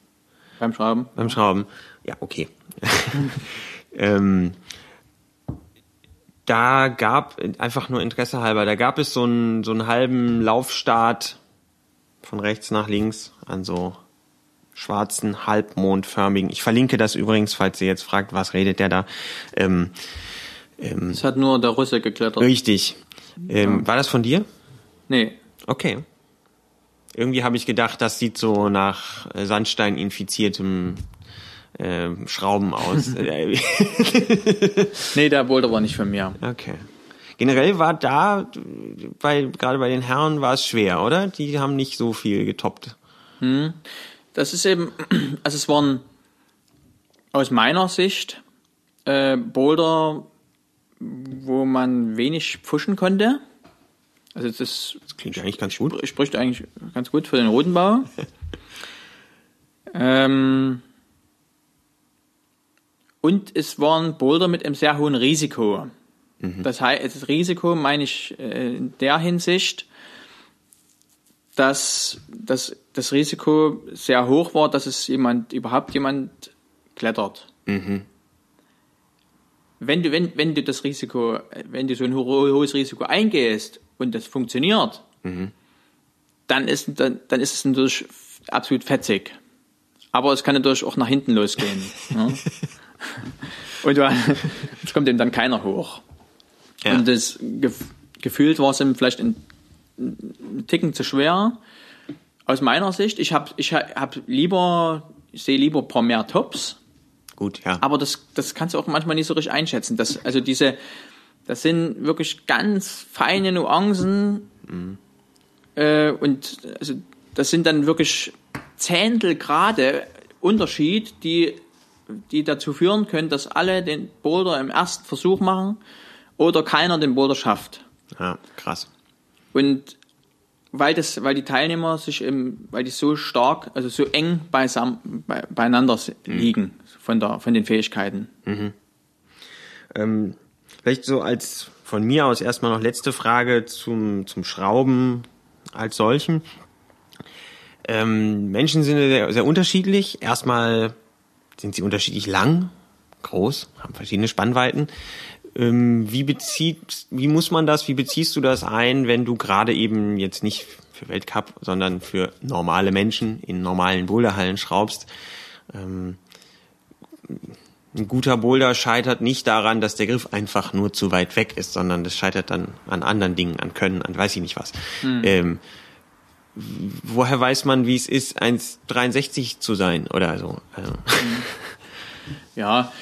Speaker 3: Beim Schrauben.
Speaker 2: Beim Schrauben. Ja, okay. <laughs> ähm, da gab, einfach nur Interesse halber, da gab es so einen, so einen halben Laufstart von rechts nach links an so schwarzen, halbmondförmigen. Ich verlinke das übrigens, falls ihr jetzt fragt, was redet der da. Ähm,
Speaker 3: Es hat nur der Russe geklettert.
Speaker 2: richtig. Ähm, War das von dir?
Speaker 3: Nee.
Speaker 2: Okay. Irgendwie habe ich gedacht, das sieht so nach Sandstein infiziertem äh, Schrauben aus. <laughs> Äh, <laughs>
Speaker 3: Nee, der Boulder war nicht von mir.
Speaker 2: okay. Generell war da, bei, gerade bei den Herren war es schwer, oder? Die haben nicht so viel getoppt.
Speaker 3: Das ist eben, <clears throat> also es waren aus meiner Sicht äh, Boulder, wo man wenig pfuschen konnte. Also das
Speaker 2: Das klingt eigentlich ganz gut.
Speaker 3: spricht eigentlich ganz gut für den Rodenbau. <laughs> ähm, und es waren Boulder mit einem sehr hohen Risiko. Das heißt, das Risiko meine ich äh, in der Hinsicht, dass, dass das Risiko sehr hoch war, dass es jemand, überhaupt jemand klettert. Wenn du, wenn, wenn du das Risiko, wenn du so ein ho hohes Risiko eingehst und das funktioniert, dann ist, dann, dann ist es natürlich absolut fetzig. Aber es kann natürlich auch nach hinten losgehen. ja. <laughs> <laughs> Und es kommt eben dann keiner hoch.
Speaker 2: Ja.
Speaker 3: Und das gef gefühlt war es ihm vielleicht ein, ein Ticken zu schwer. Aus meiner Sicht, ich habe ich hab lieber, ich sehe lieber ein paar mehr Tops,
Speaker 2: Gut, ja.
Speaker 3: aber das, das kannst du auch manchmal nicht so richtig einschätzen. Das, also diese, das sind wirklich ganz feine Nuancen äh, und also das sind dann wirklich Zehntelgrade Unterschied, die, die dazu führen können, dass alle den Boulder im ersten Versuch machen oder keiner den Boulder schafft.
Speaker 2: ja, krass.
Speaker 3: Und weil das, weil die Teilnehmer sich im, weil die so stark, also so eng beisammen, bei, beieinander si- liegen von der, von den Fähigkeiten.
Speaker 2: Ähm, vielleicht so als von mir aus erstmal noch letzte Frage zum, zum Schrauben als solchen. Ähm, Menschen sind sehr, sehr unterschiedlich. Erstmal sind sie unterschiedlich lang, groß, haben verschiedene Spannweiten. Ähm, wie bezieht, wie muss man das, wie beziehst du das ein, wenn du gerade eben jetzt nicht für Weltcup, sondern für normale Menschen in normalen Boulderhallen schraubst? Ähm, ein guter Boulder scheitert nicht daran, dass der Griff einfach nur zu weit weg ist, sondern das scheitert dann an anderen Dingen, an Können, an weiß ich nicht was. Ähm, woher weiß man, wie es ist, 1,63 zu sein oder so? Also,
Speaker 3: Ja.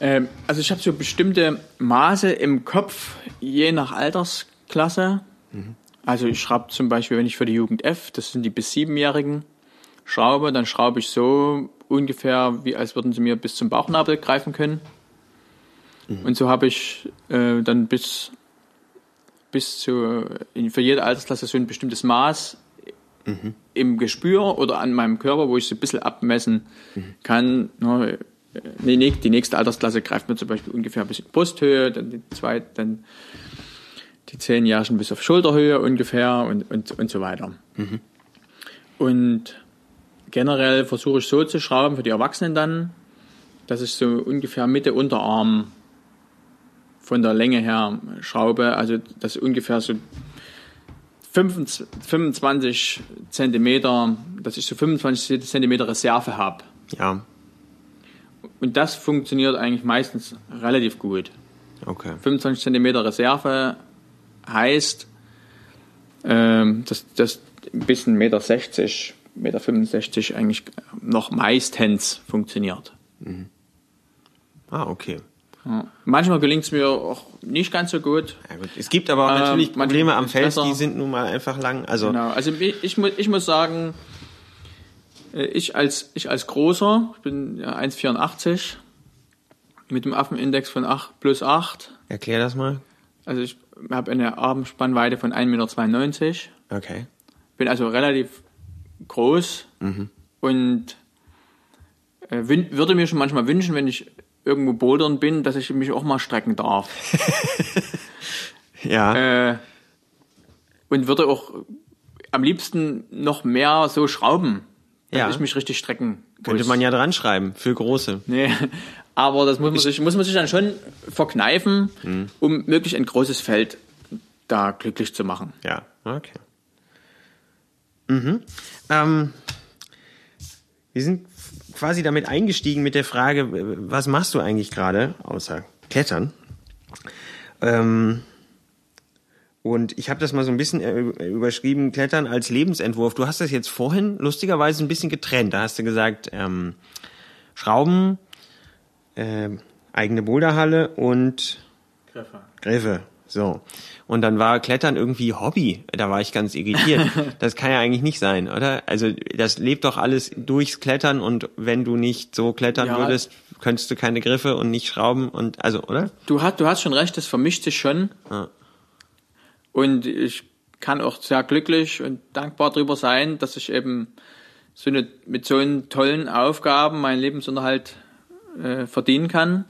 Speaker 3: Ähm, also ich habe so bestimmte Maße im Kopf, je nach Altersklasse. Also ich schraube zum Beispiel, wenn ich für die Jugend F, das sind die bis siebenjährigen, schraube, dann schraube ich so ungefähr, wie als würden sie mir bis zum Bauchnabel greifen können. Und so habe ich äh, dann bis bis zu für jede Altersklasse so ein bestimmtes Maß im Gespür oder an meinem Körper, wo ich so ein bisschen abmessen kann. Ne, die, näch- die nächste Altersklasse greift mir zum Beispiel ungefähr bis in Brusthöhe, dann die zweite, dann die Zehnjährigen bis auf Schulterhöhe ungefähr und, und, und so weiter. Und generell versuche ich so zu schrauben für die Erwachsenen dann, dass ich so ungefähr Mitte Unterarm von der Länge her schraube, also dass ungefähr so 25 Zentimeter, dass ich so 25 Zentimeter Reserve habe.
Speaker 2: Ja,
Speaker 3: Und das funktioniert eigentlich meistens relativ gut.
Speaker 2: okay.
Speaker 3: 25 Zentimeter Reserve heißt, ähm, dass das ein bisschen Meter 60, Meter 65 eigentlich noch meistens funktioniert.
Speaker 2: Ah, okay.
Speaker 3: Ja. Manchmal gelingt es mir auch nicht ganz so gut.
Speaker 2: Ja, gut. Es gibt aber auch
Speaker 3: Ähm,
Speaker 2: natürlich
Speaker 3: manchmal
Speaker 2: Probleme am Fels,
Speaker 3: besser.
Speaker 2: die sind nun mal einfach lang. Also,
Speaker 3: Genau. Also ich, ich, mu- ich muss sagen, äh, ich als, ich als Großer, ich bin ja 1,84 mit dem Affenindex von 8 plus 8.
Speaker 2: erklär das mal.
Speaker 3: Also ich habe eine Armspannweite von 1,92 Meter.
Speaker 2: Okay.
Speaker 3: bin also relativ groß und äh, würde mir schon manchmal wünschen, wenn ich irgendwo bouldern bin, dass ich mich auch mal strecken darf. <laughs>
Speaker 2: Ja,
Speaker 3: äh, und würde auch am liebsten noch mehr so schrauben, dass
Speaker 2: Ja.
Speaker 3: ich mich richtig strecken
Speaker 2: könnte
Speaker 3: muss.
Speaker 2: man ja dran schreiben für große.
Speaker 3: Nee, <laughs> aber das muss man, sich, muss man sich dann schon verkneifen,
Speaker 2: Mhm.
Speaker 3: um möglichst ein großes Feld da glücklich zu machen.
Speaker 2: Ja, okay. Mhm. Ähm, wir sind quasi damit eingestiegen mit der Frage, was machst du eigentlich gerade außer Klettern? Ähm, und ich habe das mal so ein bisschen äh, überschrieben, Klettern als Lebensentwurf. Du hast das jetzt vorhin lustigerweise ein bisschen getrennt. Da hast du gesagt, ähm, Schrauben, äh, eigene Boulderhalle und Griffe. So. Und dann war Klettern irgendwie Hobby. Da war ich ganz irritiert. <laughs> Das kann ja eigentlich nicht sein, oder? Also das lebt doch alles durchs Klettern und wenn du nicht so klettern
Speaker 3: Ja.
Speaker 2: würdest, könntest du keine Griffe und nicht schrauben und also, oder?
Speaker 3: Du hast, du hast schon recht, das vermischt sich schon.
Speaker 2: Ja.
Speaker 3: Und ich kann auch sehr glücklich und dankbar darüber sein, dass ich eben so eine, mit so einen tollen Aufgaben meinen Lebensunterhalt äh, verdienen kann.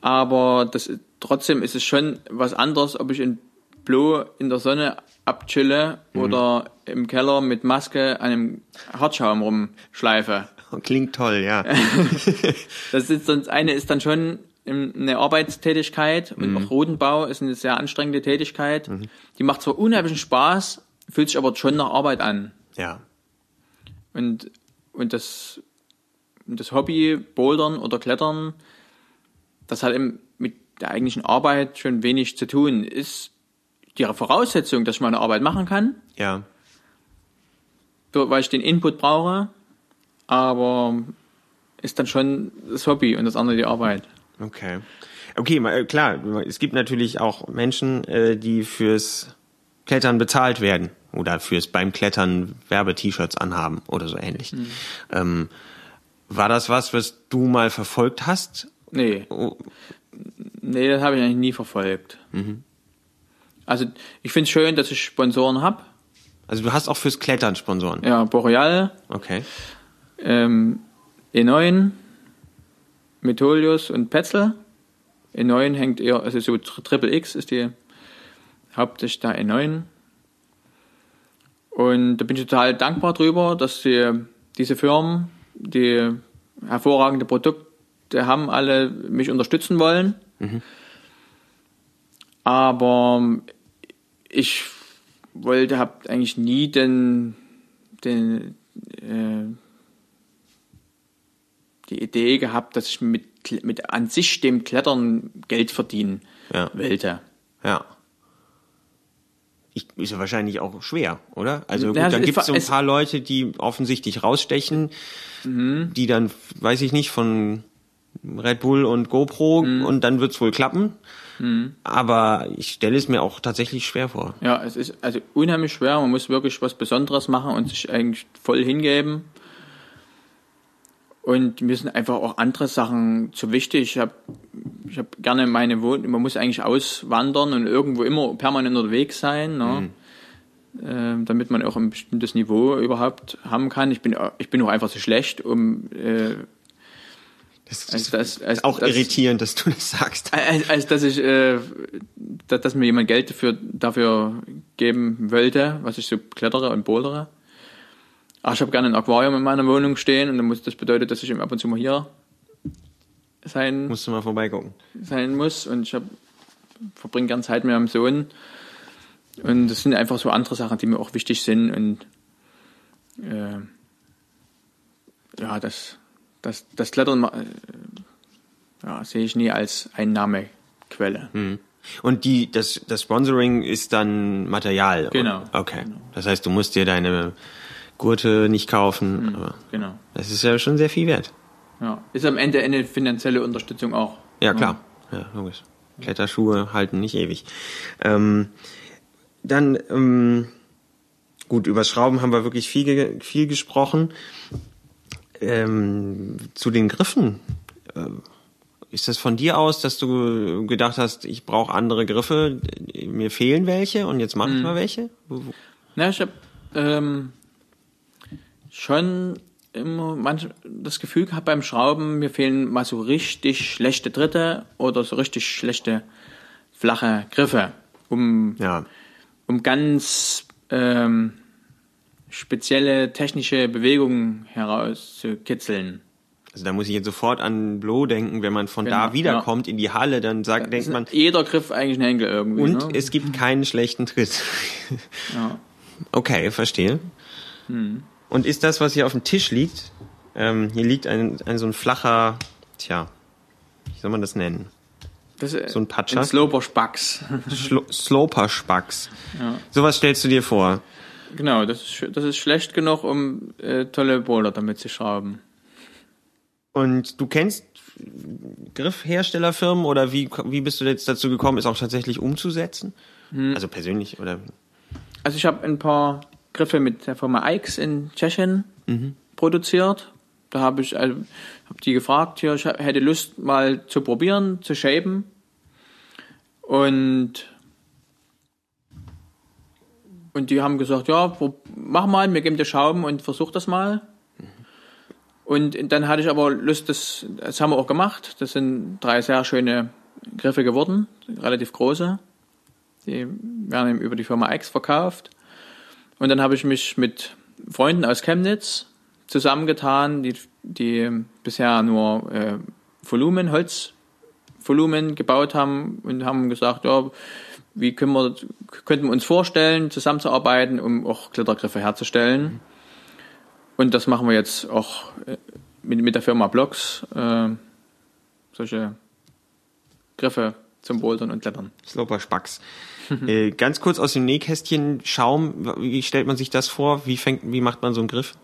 Speaker 3: Aber das, trotzdem ist es schon was anderes, ob ich in Blo in der Sonne abchille oder im Keller mit Maske an einem Hartschaum rumschleife. <laughs>
Speaker 2: Klingt toll, ja. <laughs>
Speaker 3: Das ist sonst eine ist dann schon eine Arbeitstätigkeit und auch Rodenbau ist eine sehr anstrengende Tätigkeit. Die macht zwar unheimlichen Spaß, fühlt sich aber schon nach Arbeit an.
Speaker 2: Ja.
Speaker 3: Und, und das, das Hobby, Bouldern oder Klettern, das hat eben der eigentlichen Arbeit schon wenig zu tun. Ist die Voraussetzung, dass ich meine Arbeit machen kann,
Speaker 2: Ja.
Speaker 3: weil ich den Input brauche, aber ist dann schon das Hobby und das andere die Arbeit.
Speaker 2: Okay. Okay, äh, klar, es gibt natürlich auch Menschen, äh, die fürs Klettern bezahlt werden oder fürs beim Klettern Werbe-T-Shirts anhaben oder so ähnlich. Ähm, war das was, was du mal verfolgt hast?
Speaker 3: Nee,
Speaker 2: Oh,
Speaker 3: nee, das habe ich eigentlich nie verfolgt. Also ich finde es schön, dass ich Sponsoren habe.
Speaker 2: Also du hast auch fürs Klettern Sponsoren.
Speaker 3: Ja, Boreal,
Speaker 2: Okay.
Speaker 3: ähm, E9, Metolius und Petzl. E9 hängt eher, also so Triple X ist die hauptsächlich da E9. Und da bin ich total dankbar drüber, dass die, diese Firmen, die hervorragende Produkte haben, alle mich unterstützen wollen. Aber ich wollte, habe eigentlich nie den, den äh, die Idee gehabt, dass ich mit, mit an sich dem Klettern Geld verdienen
Speaker 2: Ja.
Speaker 3: wollte.
Speaker 2: Ja. Ich, ist ja wahrscheinlich auch schwer, oder? Also gut,
Speaker 3: Ja,
Speaker 2: dann gibt es so ein paar Leute, die offensichtlich rausstechen, die dann, weiß ich nicht, von Red Bull und GoPro und dann wird's wohl klappen. Aber ich stelle es mir auch tatsächlich schwer vor.
Speaker 3: Ja, es ist also unheimlich schwer. Man muss wirklich was Besonderes machen und sich eigentlich voll hingeben. Und mir sind einfach auch andere Sachen zu wichtig. Ich habe ich hab gerne meine Wohnung. Man muss eigentlich auswandern und irgendwo immer permanent unterwegs sein, ne? ähm, damit man auch ein bestimmtes Niveau überhaupt haben kann. Ich bin, ich bin auch einfach zu schlecht, um äh,
Speaker 2: Das,
Speaker 3: als, das, als,
Speaker 2: ist auch
Speaker 3: das,
Speaker 2: irritierend, dass du das sagst.
Speaker 3: als, als dass ich, äh, dass, dass mir jemand Geld dafür, dafür geben wollte, was ich so klettere und bouldere. Ach, ich habe gerne ein Aquarium in meiner Wohnung stehen und dann muss, das bedeutet, dass ich ab und zu mal hier sein,
Speaker 2: Musst du mal vorbeigucken.
Speaker 3: sein muss und ich verbringe gern Zeit mit meinem Sohn. Und das sind einfach so andere Sachen, die mir auch wichtig sind und äh, ja, das, das, das Klettern äh, ja, sehe ich nie als Einnahmequelle.
Speaker 2: Und die, das, das Sponsoring ist dann Material.
Speaker 3: Genau.
Speaker 2: Okay. Das heißt, du musst dir deine Gurte nicht kaufen. Aber
Speaker 3: Genau.
Speaker 2: das ist ja schon sehr viel wert.
Speaker 3: Ja. Ist am Ende eine finanzielle Unterstützung auch.
Speaker 2: Ja, klar. Ja, logisch. Kletterschuhe halten nicht ewig. Ähm, dann, ähm, gut, über Schrauben haben wir wirklich viel, viel gesprochen. Ähm, zu den Griffen. Äh, ist das von dir aus, dass du gedacht hast, ich brauche andere Griffe, mir fehlen welche und jetzt mache ich mal welche?
Speaker 3: Na, ich habe ähm, schon immer manch, das Gefühl gehabt beim Schrauben, mir fehlen mal so richtig schlechte Dritte oder so richtig schlechte flache Griffe, um,
Speaker 2: Ja,
Speaker 3: um ganz ähm, spezielle technische Bewegungen herauszukitzeln.
Speaker 2: also da muss ich jetzt sofort an Blow denken, wenn man von da
Speaker 3: Genau,
Speaker 2: wiederkommt in die Halle, dann sagt, denkt man,
Speaker 3: Jeder Griff eigentlich ein Henkel irgendwie.
Speaker 2: und
Speaker 3: ne?
Speaker 2: es gibt keinen schlechten Tritt.
Speaker 3: ja. <laughs>
Speaker 2: Okay, verstehe. Und ist das, was hier auf dem Tisch liegt, ähm, hier liegt ein, ein so ein flacher, tja, wie soll man das nennen?
Speaker 3: das ist
Speaker 2: So ein Patscher?
Speaker 3: Ein Sloper Spacks.
Speaker 2: Schlo Sloper-Spacks.
Speaker 3: Ja.
Speaker 2: Sowas stellst du dir vor.
Speaker 3: Genau, das ist, das ist schlecht genug, um äh, tolle Boulder damit zu schrauben.
Speaker 2: Und du kennst Griffherstellerfirmen oder wie, wie bist du jetzt dazu gekommen, es auch tatsächlich umzusetzen? Also persönlich oder?
Speaker 3: Also ich habe ein paar Griffe mit der Firma Eix in Tschechien produziert. Da habe ich also, hab die gefragt, hier, ich hätte Lust mal zu probieren, zu shapen. Und und die haben gesagt, ja, mach mal, wir geben dir Schrauben und versuch das mal. Und dann hatte ich aber Lust, das, das haben wir auch gemacht. Das sind drei sehr schöne Griffe geworden, relativ große. Die werden eben über die Firma X verkauft. Und dann habe ich mich mit Freunden aus Chemnitz zusammengetan, die, die bisher nur äh, Volumen, Holzvolumen gebaut haben und haben gesagt, ja, wie können wir, könnten wir uns vorstellen, zusammenzuarbeiten, um auch Klettergriffe herzustellen. Und das machen wir jetzt auch äh, mit, mit der Firma Blocks, äh, solche Griffe zum Bouldern und Klettern.
Speaker 2: Sloper-Spacks. <laughs> äh, ganz kurz aus dem Nähkästchen Schaum, wie stellt man sich das vor? Wie fängt, wie macht man so einen Griff?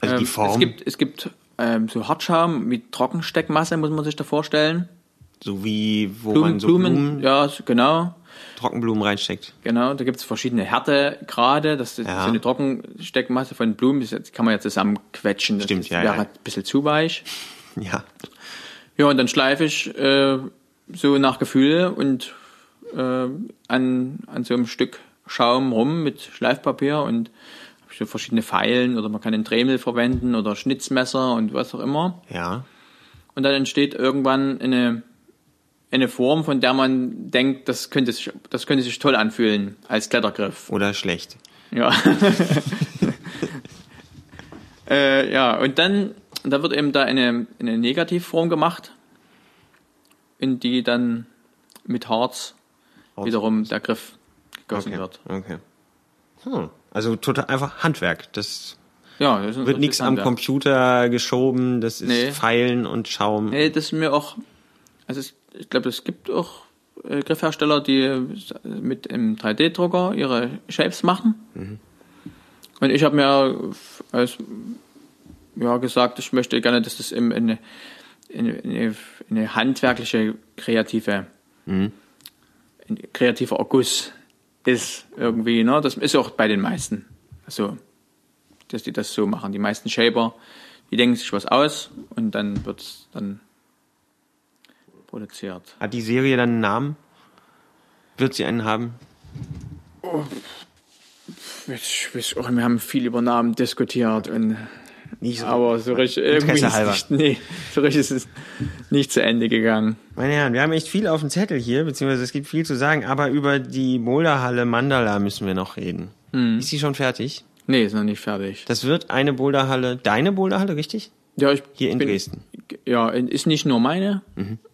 Speaker 2: Also die
Speaker 3: Ähm,
Speaker 2: Form,
Speaker 3: Es gibt, es gibt ähm, so Hartschaum mit Trockensteckmasse, muss man sich da vorstellen.
Speaker 2: So wie wo
Speaker 3: Blumen,
Speaker 2: man so
Speaker 3: Blumen,
Speaker 2: Blumen,
Speaker 3: ja, genau.
Speaker 2: Trockenblumen reinsteckt.
Speaker 3: Genau, da gibt es verschiedene Härtegrade. Das ist
Speaker 2: Ja.
Speaker 3: so eine Trockensteckmasse von Blumen, das kann man ja zusammenquetschen. Das
Speaker 2: Stimmt,
Speaker 3: ist-
Speaker 2: ja,
Speaker 3: wäre
Speaker 2: ja.
Speaker 3: ein bisschen zu weich. <laughs>
Speaker 2: Ja.
Speaker 3: Ja, und dann schleife ich äh, so nach Gefühl und äh, an, an so einem Stück Schaum rum mit Schleifpapier und hab so verschiedene Pfeilen oder man kann einen Dremel verwenden oder Schnitzmesser und was auch immer.
Speaker 2: Ja.
Speaker 3: Und dann entsteht irgendwann eine, eine Form, von der man denkt, das könnte sich, das könnte sich toll anfühlen als Klettergriff.
Speaker 2: Oder schlecht.
Speaker 3: Ja. <laughs> äh, ja, und dann, da wird eben da eine, eine Negativform gemacht, in die dann mit Harz wiederum der Griff gegossen
Speaker 2: Okay.
Speaker 3: wird.
Speaker 2: okay. Hm. Also total einfach Handwerk. Das
Speaker 3: Ja, das
Speaker 2: wird nichts am. Computer geschoben, das ist
Speaker 3: Nee.
Speaker 2: Pfeilen und Schaum.
Speaker 3: Nee, das ist mir auch, also es, ich glaube, es gibt auch äh, Griffhersteller, die mit einem 3D-Drucker ihre Shapes machen. Und ich habe mir als, ja, gesagt, ich möchte gerne, dass das eben eine, eine, eine, handwerkliche, kreative, ein kreativer Erguss ist irgendwie. Ne? Das ist auch bei den meisten. Also, dass die das so machen. Die meisten Shaper, die denken sich was aus und dann wird es dann produziert.
Speaker 2: Hat die Serie dann einen Namen? Wird sie einen haben?
Speaker 3: Ich weiß auch, wir haben viel über Namen diskutiert und
Speaker 2: Nicht so.
Speaker 3: aber so richtig irgendwie ist nicht, nee, so richtig ist es nicht zu Ende gegangen.
Speaker 2: Meine Herren, wir haben echt viel auf dem Zettel hier, beziehungsweise es gibt viel zu sagen, aber über die Boulderhalle Mandala müssen wir noch reden.
Speaker 3: Mhm.
Speaker 2: Ist sie schon fertig?
Speaker 3: Nee, ist noch nicht fertig.
Speaker 2: Das wird eine Boulderhalle, deine Boulderhalle, richtig?
Speaker 3: Ja, ich
Speaker 2: Hier in
Speaker 3: bin,
Speaker 2: Dresden.
Speaker 3: Ja, ist nicht nur meine.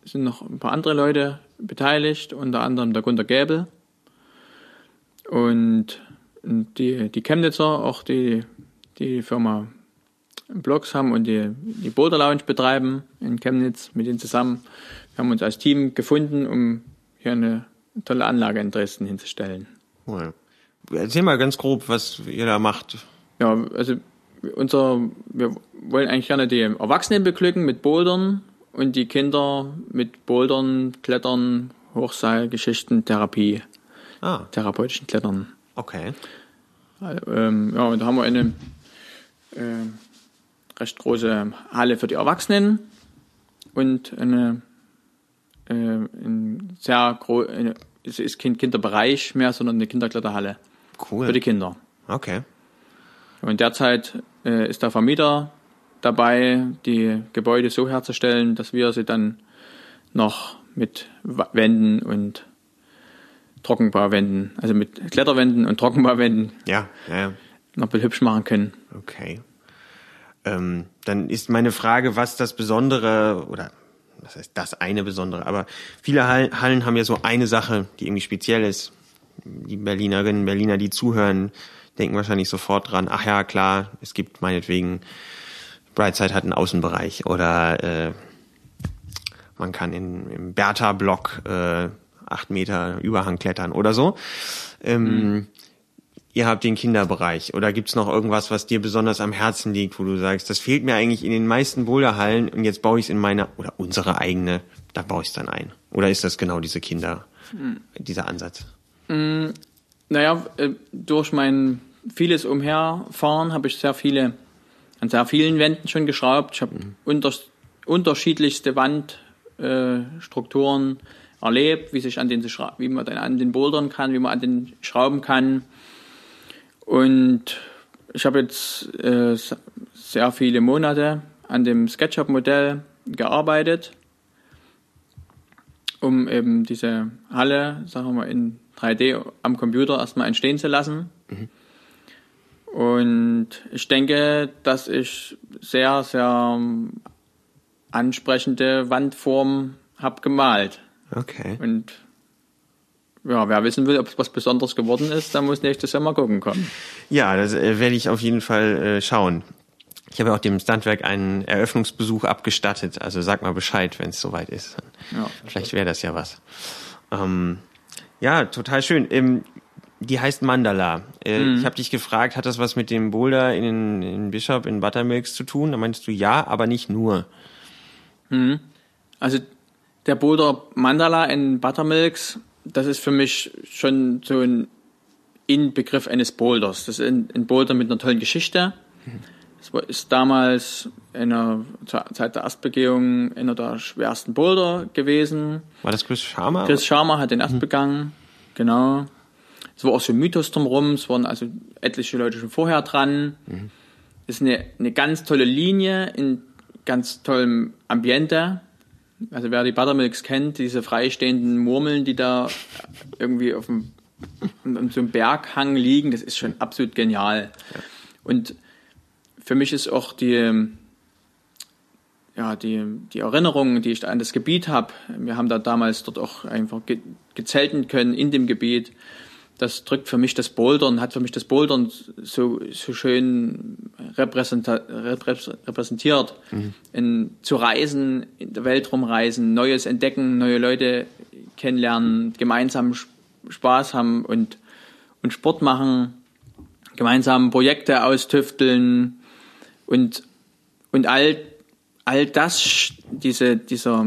Speaker 3: Es sind noch ein paar andere Leute beteiligt, unter anderem der Gunter Gäbel. Und die, die Chemnitzer, auch die, die Firma Blogs haben und die, die Boulder Lounge betreiben in Chemnitz mit denen zusammen. Wir haben uns als Team gefunden, um hier eine tolle Anlage in Dresden hinzustellen.
Speaker 2: Cool. Erzähl mal ganz grob, was ihr da macht.
Speaker 3: Ja, also unser, wir wollen eigentlich gerne die Erwachsenen beglücken mit Bouldern und die Kinder mit Bouldern, Klettern, Hochseilgeschichten, Therapie,
Speaker 2: Ah,
Speaker 3: therapeutischen Klettern.
Speaker 2: okay.
Speaker 3: Ähm, ja, und da haben wir eine äh, recht große Halle für die Erwachsenen und eine, äh, ein sehr groß, es ist kein Kinderbereich mehr, sondern eine Kinderkletterhalle
Speaker 2: Cool.
Speaker 3: für die Kinder.
Speaker 2: Okay.
Speaker 3: Und derzeit äh, ist der Vermieter dabei, die Gebäude so herzustellen, dass wir sie dann noch mit Wänden und Trockenbauwänden, also mit Kletterwänden und Trockenbauwänden
Speaker 2: Ja, ja, ja.
Speaker 3: noch ein bisschen hübsch machen können.
Speaker 2: Okay. Ähm, dann ist meine Frage, was das Besondere oder was heißt das eine Besondere, aber viele Hall- Hallen haben ja so eine Sache, die irgendwie speziell ist. Die Berlinerinnen, Berliner, die zuhören, denken wahrscheinlich sofort dran, ach ja, klar, es gibt meinetwegen, Brightside hat einen Außenbereich oder äh, man kann in, im Bertha-Block äh, acht Meter Überhang klettern oder so. Ähm, Ihr habt den Kinderbereich oder gibt's noch irgendwas, was dir besonders am Herzen liegt, wo du sagst, das fehlt mir eigentlich in den meisten Boulderhallen und jetzt baue ich es in meine oder unsere eigene, da baue ich es dann ein. Oder ist das genau diese Kinder, dieser Ansatz?
Speaker 3: Naja, äh, durch mein vieles Umherfahren habe ich sehr viele, an sehr vielen Wänden schon geschraubt. Ich habe unter, unterschiedlichste Wandstrukturen äh, erlebt, wie sich an den, wie man dann an den Bouldern kann, wie man an den schrauben kann. Und ich habe jetzt äh, sehr viele Monate an dem SketchUp-Modell gearbeitet, um eben diese Halle, sagen wir mal, in 3D am Computer erstmal entstehen zu lassen. Und ich denke, dass ich sehr, sehr ansprechende Wandformen habe gemalt.
Speaker 2: Okay.
Speaker 3: Und ja, wer wissen will, ob es was Besonderes geworden ist, dann muss nächstes Jahr mal gucken kommen.
Speaker 2: Ja, das äh, werde ich auf jeden Fall äh, schauen. Ich habe ja auch dem Standwerk einen Eröffnungsbesuch abgestattet, also sag mal Bescheid, wenn es soweit ist.
Speaker 3: Ja.
Speaker 2: Vielleicht wäre das ja was. Ähm, ja, total schön. Ähm, die heißt Mandala. Äh, Ich habe dich gefragt, hat das was mit dem Boulder in, in Bishop in Buttermilks zu tun? Da meinst du ja, aber nicht nur.
Speaker 3: Also der Boulder Mandala in Buttermilks, das ist für mich schon so ein Inbegriff eines Boulders. Das ist ein, ein Boulder mit einer tollen Geschichte. Es war- ist damals in der Zeit der Erstbegehung einer der schwersten Boulder gewesen.
Speaker 2: War das Chris Sharma?
Speaker 3: Chris Sharma hat den erst begangen, genau. Es war auch so ein Mythos drumherum, es waren also etliche Leute schon vorher dran. Ist eine, eine ganz tolle Linie in ganz tollem Ambiente. Also wer die Buttermilks kennt, diese freistehenden Murmeln, die da irgendwie auf dem um so einem Berghang liegen, das ist schon absolut genial. Und für mich ist auch die, ja, die, die Erinnerung, die ich da an das Gebiet habe, wir haben da damals dort auch einfach ge gezelten können in dem Gebiet. Das drückt für mich das Bouldern, hat für mich das Bouldern so, so schön repräsentiert. In, zu reisen, in der Welt rumreisen, Neues entdecken, neue Leute kennenlernen, gemeinsam Sp- Spaß haben und, und Sport machen, gemeinsam Projekte austüfteln und, und all, all das, diese, dieser,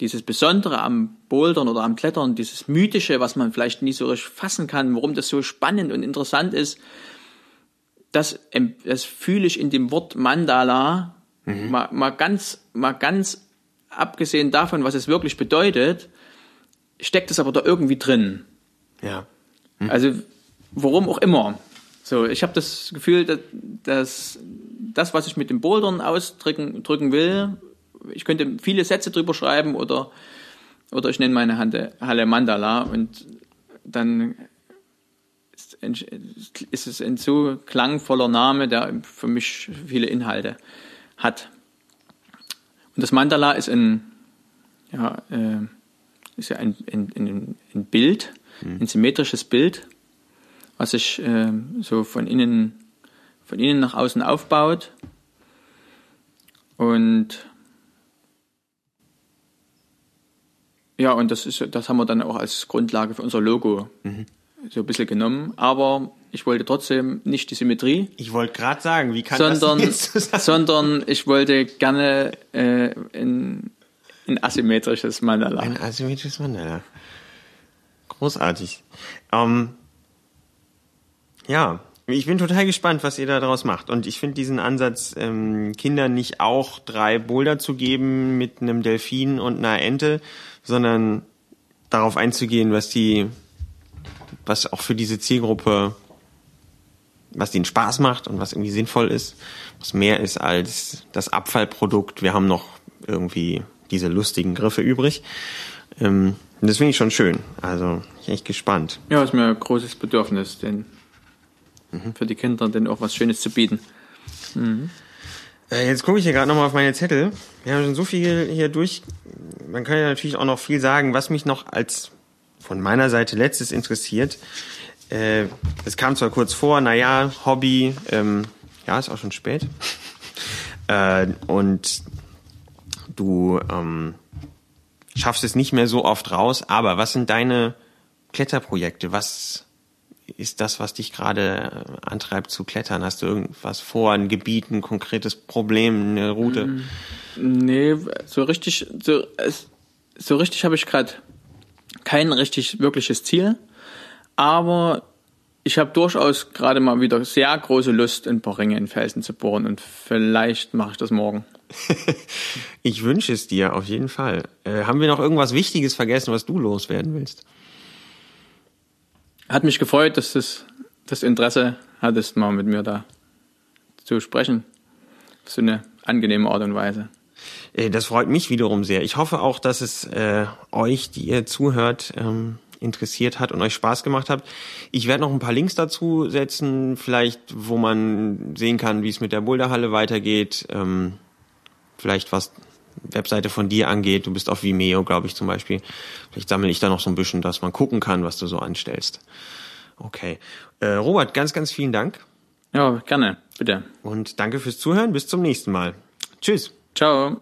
Speaker 3: dieses Besondere am Bouldern oder am Klettern, dieses Mythische, was man vielleicht nie so richtig fassen kann, warum das so spannend und interessant ist, das, das fühle ich in dem Wort Mandala, mal, mal ganz, mal ganz abgesehen davon, was es wirklich bedeutet, steckt es aber da irgendwie drin.
Speaker 2: Ja.
Speaker 3: Also warum auch immer. So, ich habe das Gefühl, dass, dass das, was ich mit dem Bouldern ausdrücken drücken will, ich könnte viele Sätze drüber schreiben oder oder ich nenne meine Halle Mandala und dann ist es ein so klangvoller Name, der für mich viele Inhalte hat. Und das Mandala ist ein, ja, äh, ist ja ein, ein, ein, ein Bild, mhm. ein symmetrisches Bild, was sich äh, so von innen, von innen nach außen aufbaut. Und ja, und das ist, das haben wir dann auch als Grundlage für unser Logo mhm. so ein bisschen genommen. Aber ich wollte trotzdem nicht die Symmetrie.
Speaker 2: Ich wollte gerade sagen, wie kann
Speaker 3: sondern,
Speaker 2: das <laughs>
Speaker 3: jetzt sondern ich wollte gerne äh, ein, ein asymmetrisches Mandala.
Speaker 2: Ein asymmetrisches Mandala. Großartig. Ähm, ja, ich bin total gespannt, was ihr da draus macht. Und ich finde diesen Ansatz, ähm, Kindern nicht auch drei Boulder zu geben mit einem Delfin und einer Ente, sondern darauf einzugehen, was die, was auch für diese Zielgruppe was denen Spaß macht und was irgendwie sinnvoll ist, was mehr ist als das Abfallprodukt. Wir haben noch irgendwie diese lustigen Griffe übrig. Ähm, das finde ich schon schön. Also ich bin echt gespannt.
Speaker 3: Ja, ist mir ein großes Bedürfnis, denn mhm. für die Kinder denn auch was Schönes zu bieten.
Speaker 2: Mhm. Äh, jetzt gucke ich hier gerade nochmal auf meine Zettel. Wir haben schon so viel hier durch. Man kann ja natürlich auch noch viel sagen, was mich noch als von meiner Seite letztes interessiert äh, es kam zwar kurz vor, naja, Hobby, ähm, ja, ist auch schon spät. <laughs> äh, und du ähm, schaffst es nicht mehr so oft raus, aber was sind deine Kletterprojekte? Was ist das, was dich gerade äh, antreibt zu klettern? Hast du irgendwas vor, ein Gebiet, ein konkretes Problem, eine Route? Mm,
Speaker 3: nee, so richtig, so, so richtig habe ich gerade kein richtig wirkliches Ziel. Aber ich habe durchaus gerade mal wieder sehr große Lust, ein paar Ringe in Felsen zu bohren und vielleicht mache ich das morgen. <laughs>
Speaker 2: ich wünsche es dir auf jeden Fall. Äh, haben wir noch irgendwas Wichtiges vergessen, was du loswerden willst?
Speaker 3: Hat mich gefreut, dass du das Interesse hattest, mal mit mir da zu sprechen. Auf so eine angenehme Art und Weise.
Speaker 2: Äh, das freut mich wiederum sehr. Ich hoffe auch, dass es äh, euch, die ihr zuhört, ähm, interessiert hat und euch Spaß gemacht hat. Ich werde noch ein paar Links dazu setzen, vielleicht, wo man sehen kann, wie es mit der Boulderhalle weitergeht. Ähm, vielleicht was Webseite von dir angeht. Du bist auf Vimeo, glaube ich, zum Beispiel. Vielleicht sammle ich da noch so ein bisschen, dass man gucken kann, was du so anstellst. Okay. Äh, Robert, ganz, ganz vielen Dank.
Speaker 3: Ja, gerne. Bitte.
Speaker 2: Und danke fürs Zuhören. Bis zum nächsten Mal. Tschüss.
Speaker 3: Ciao.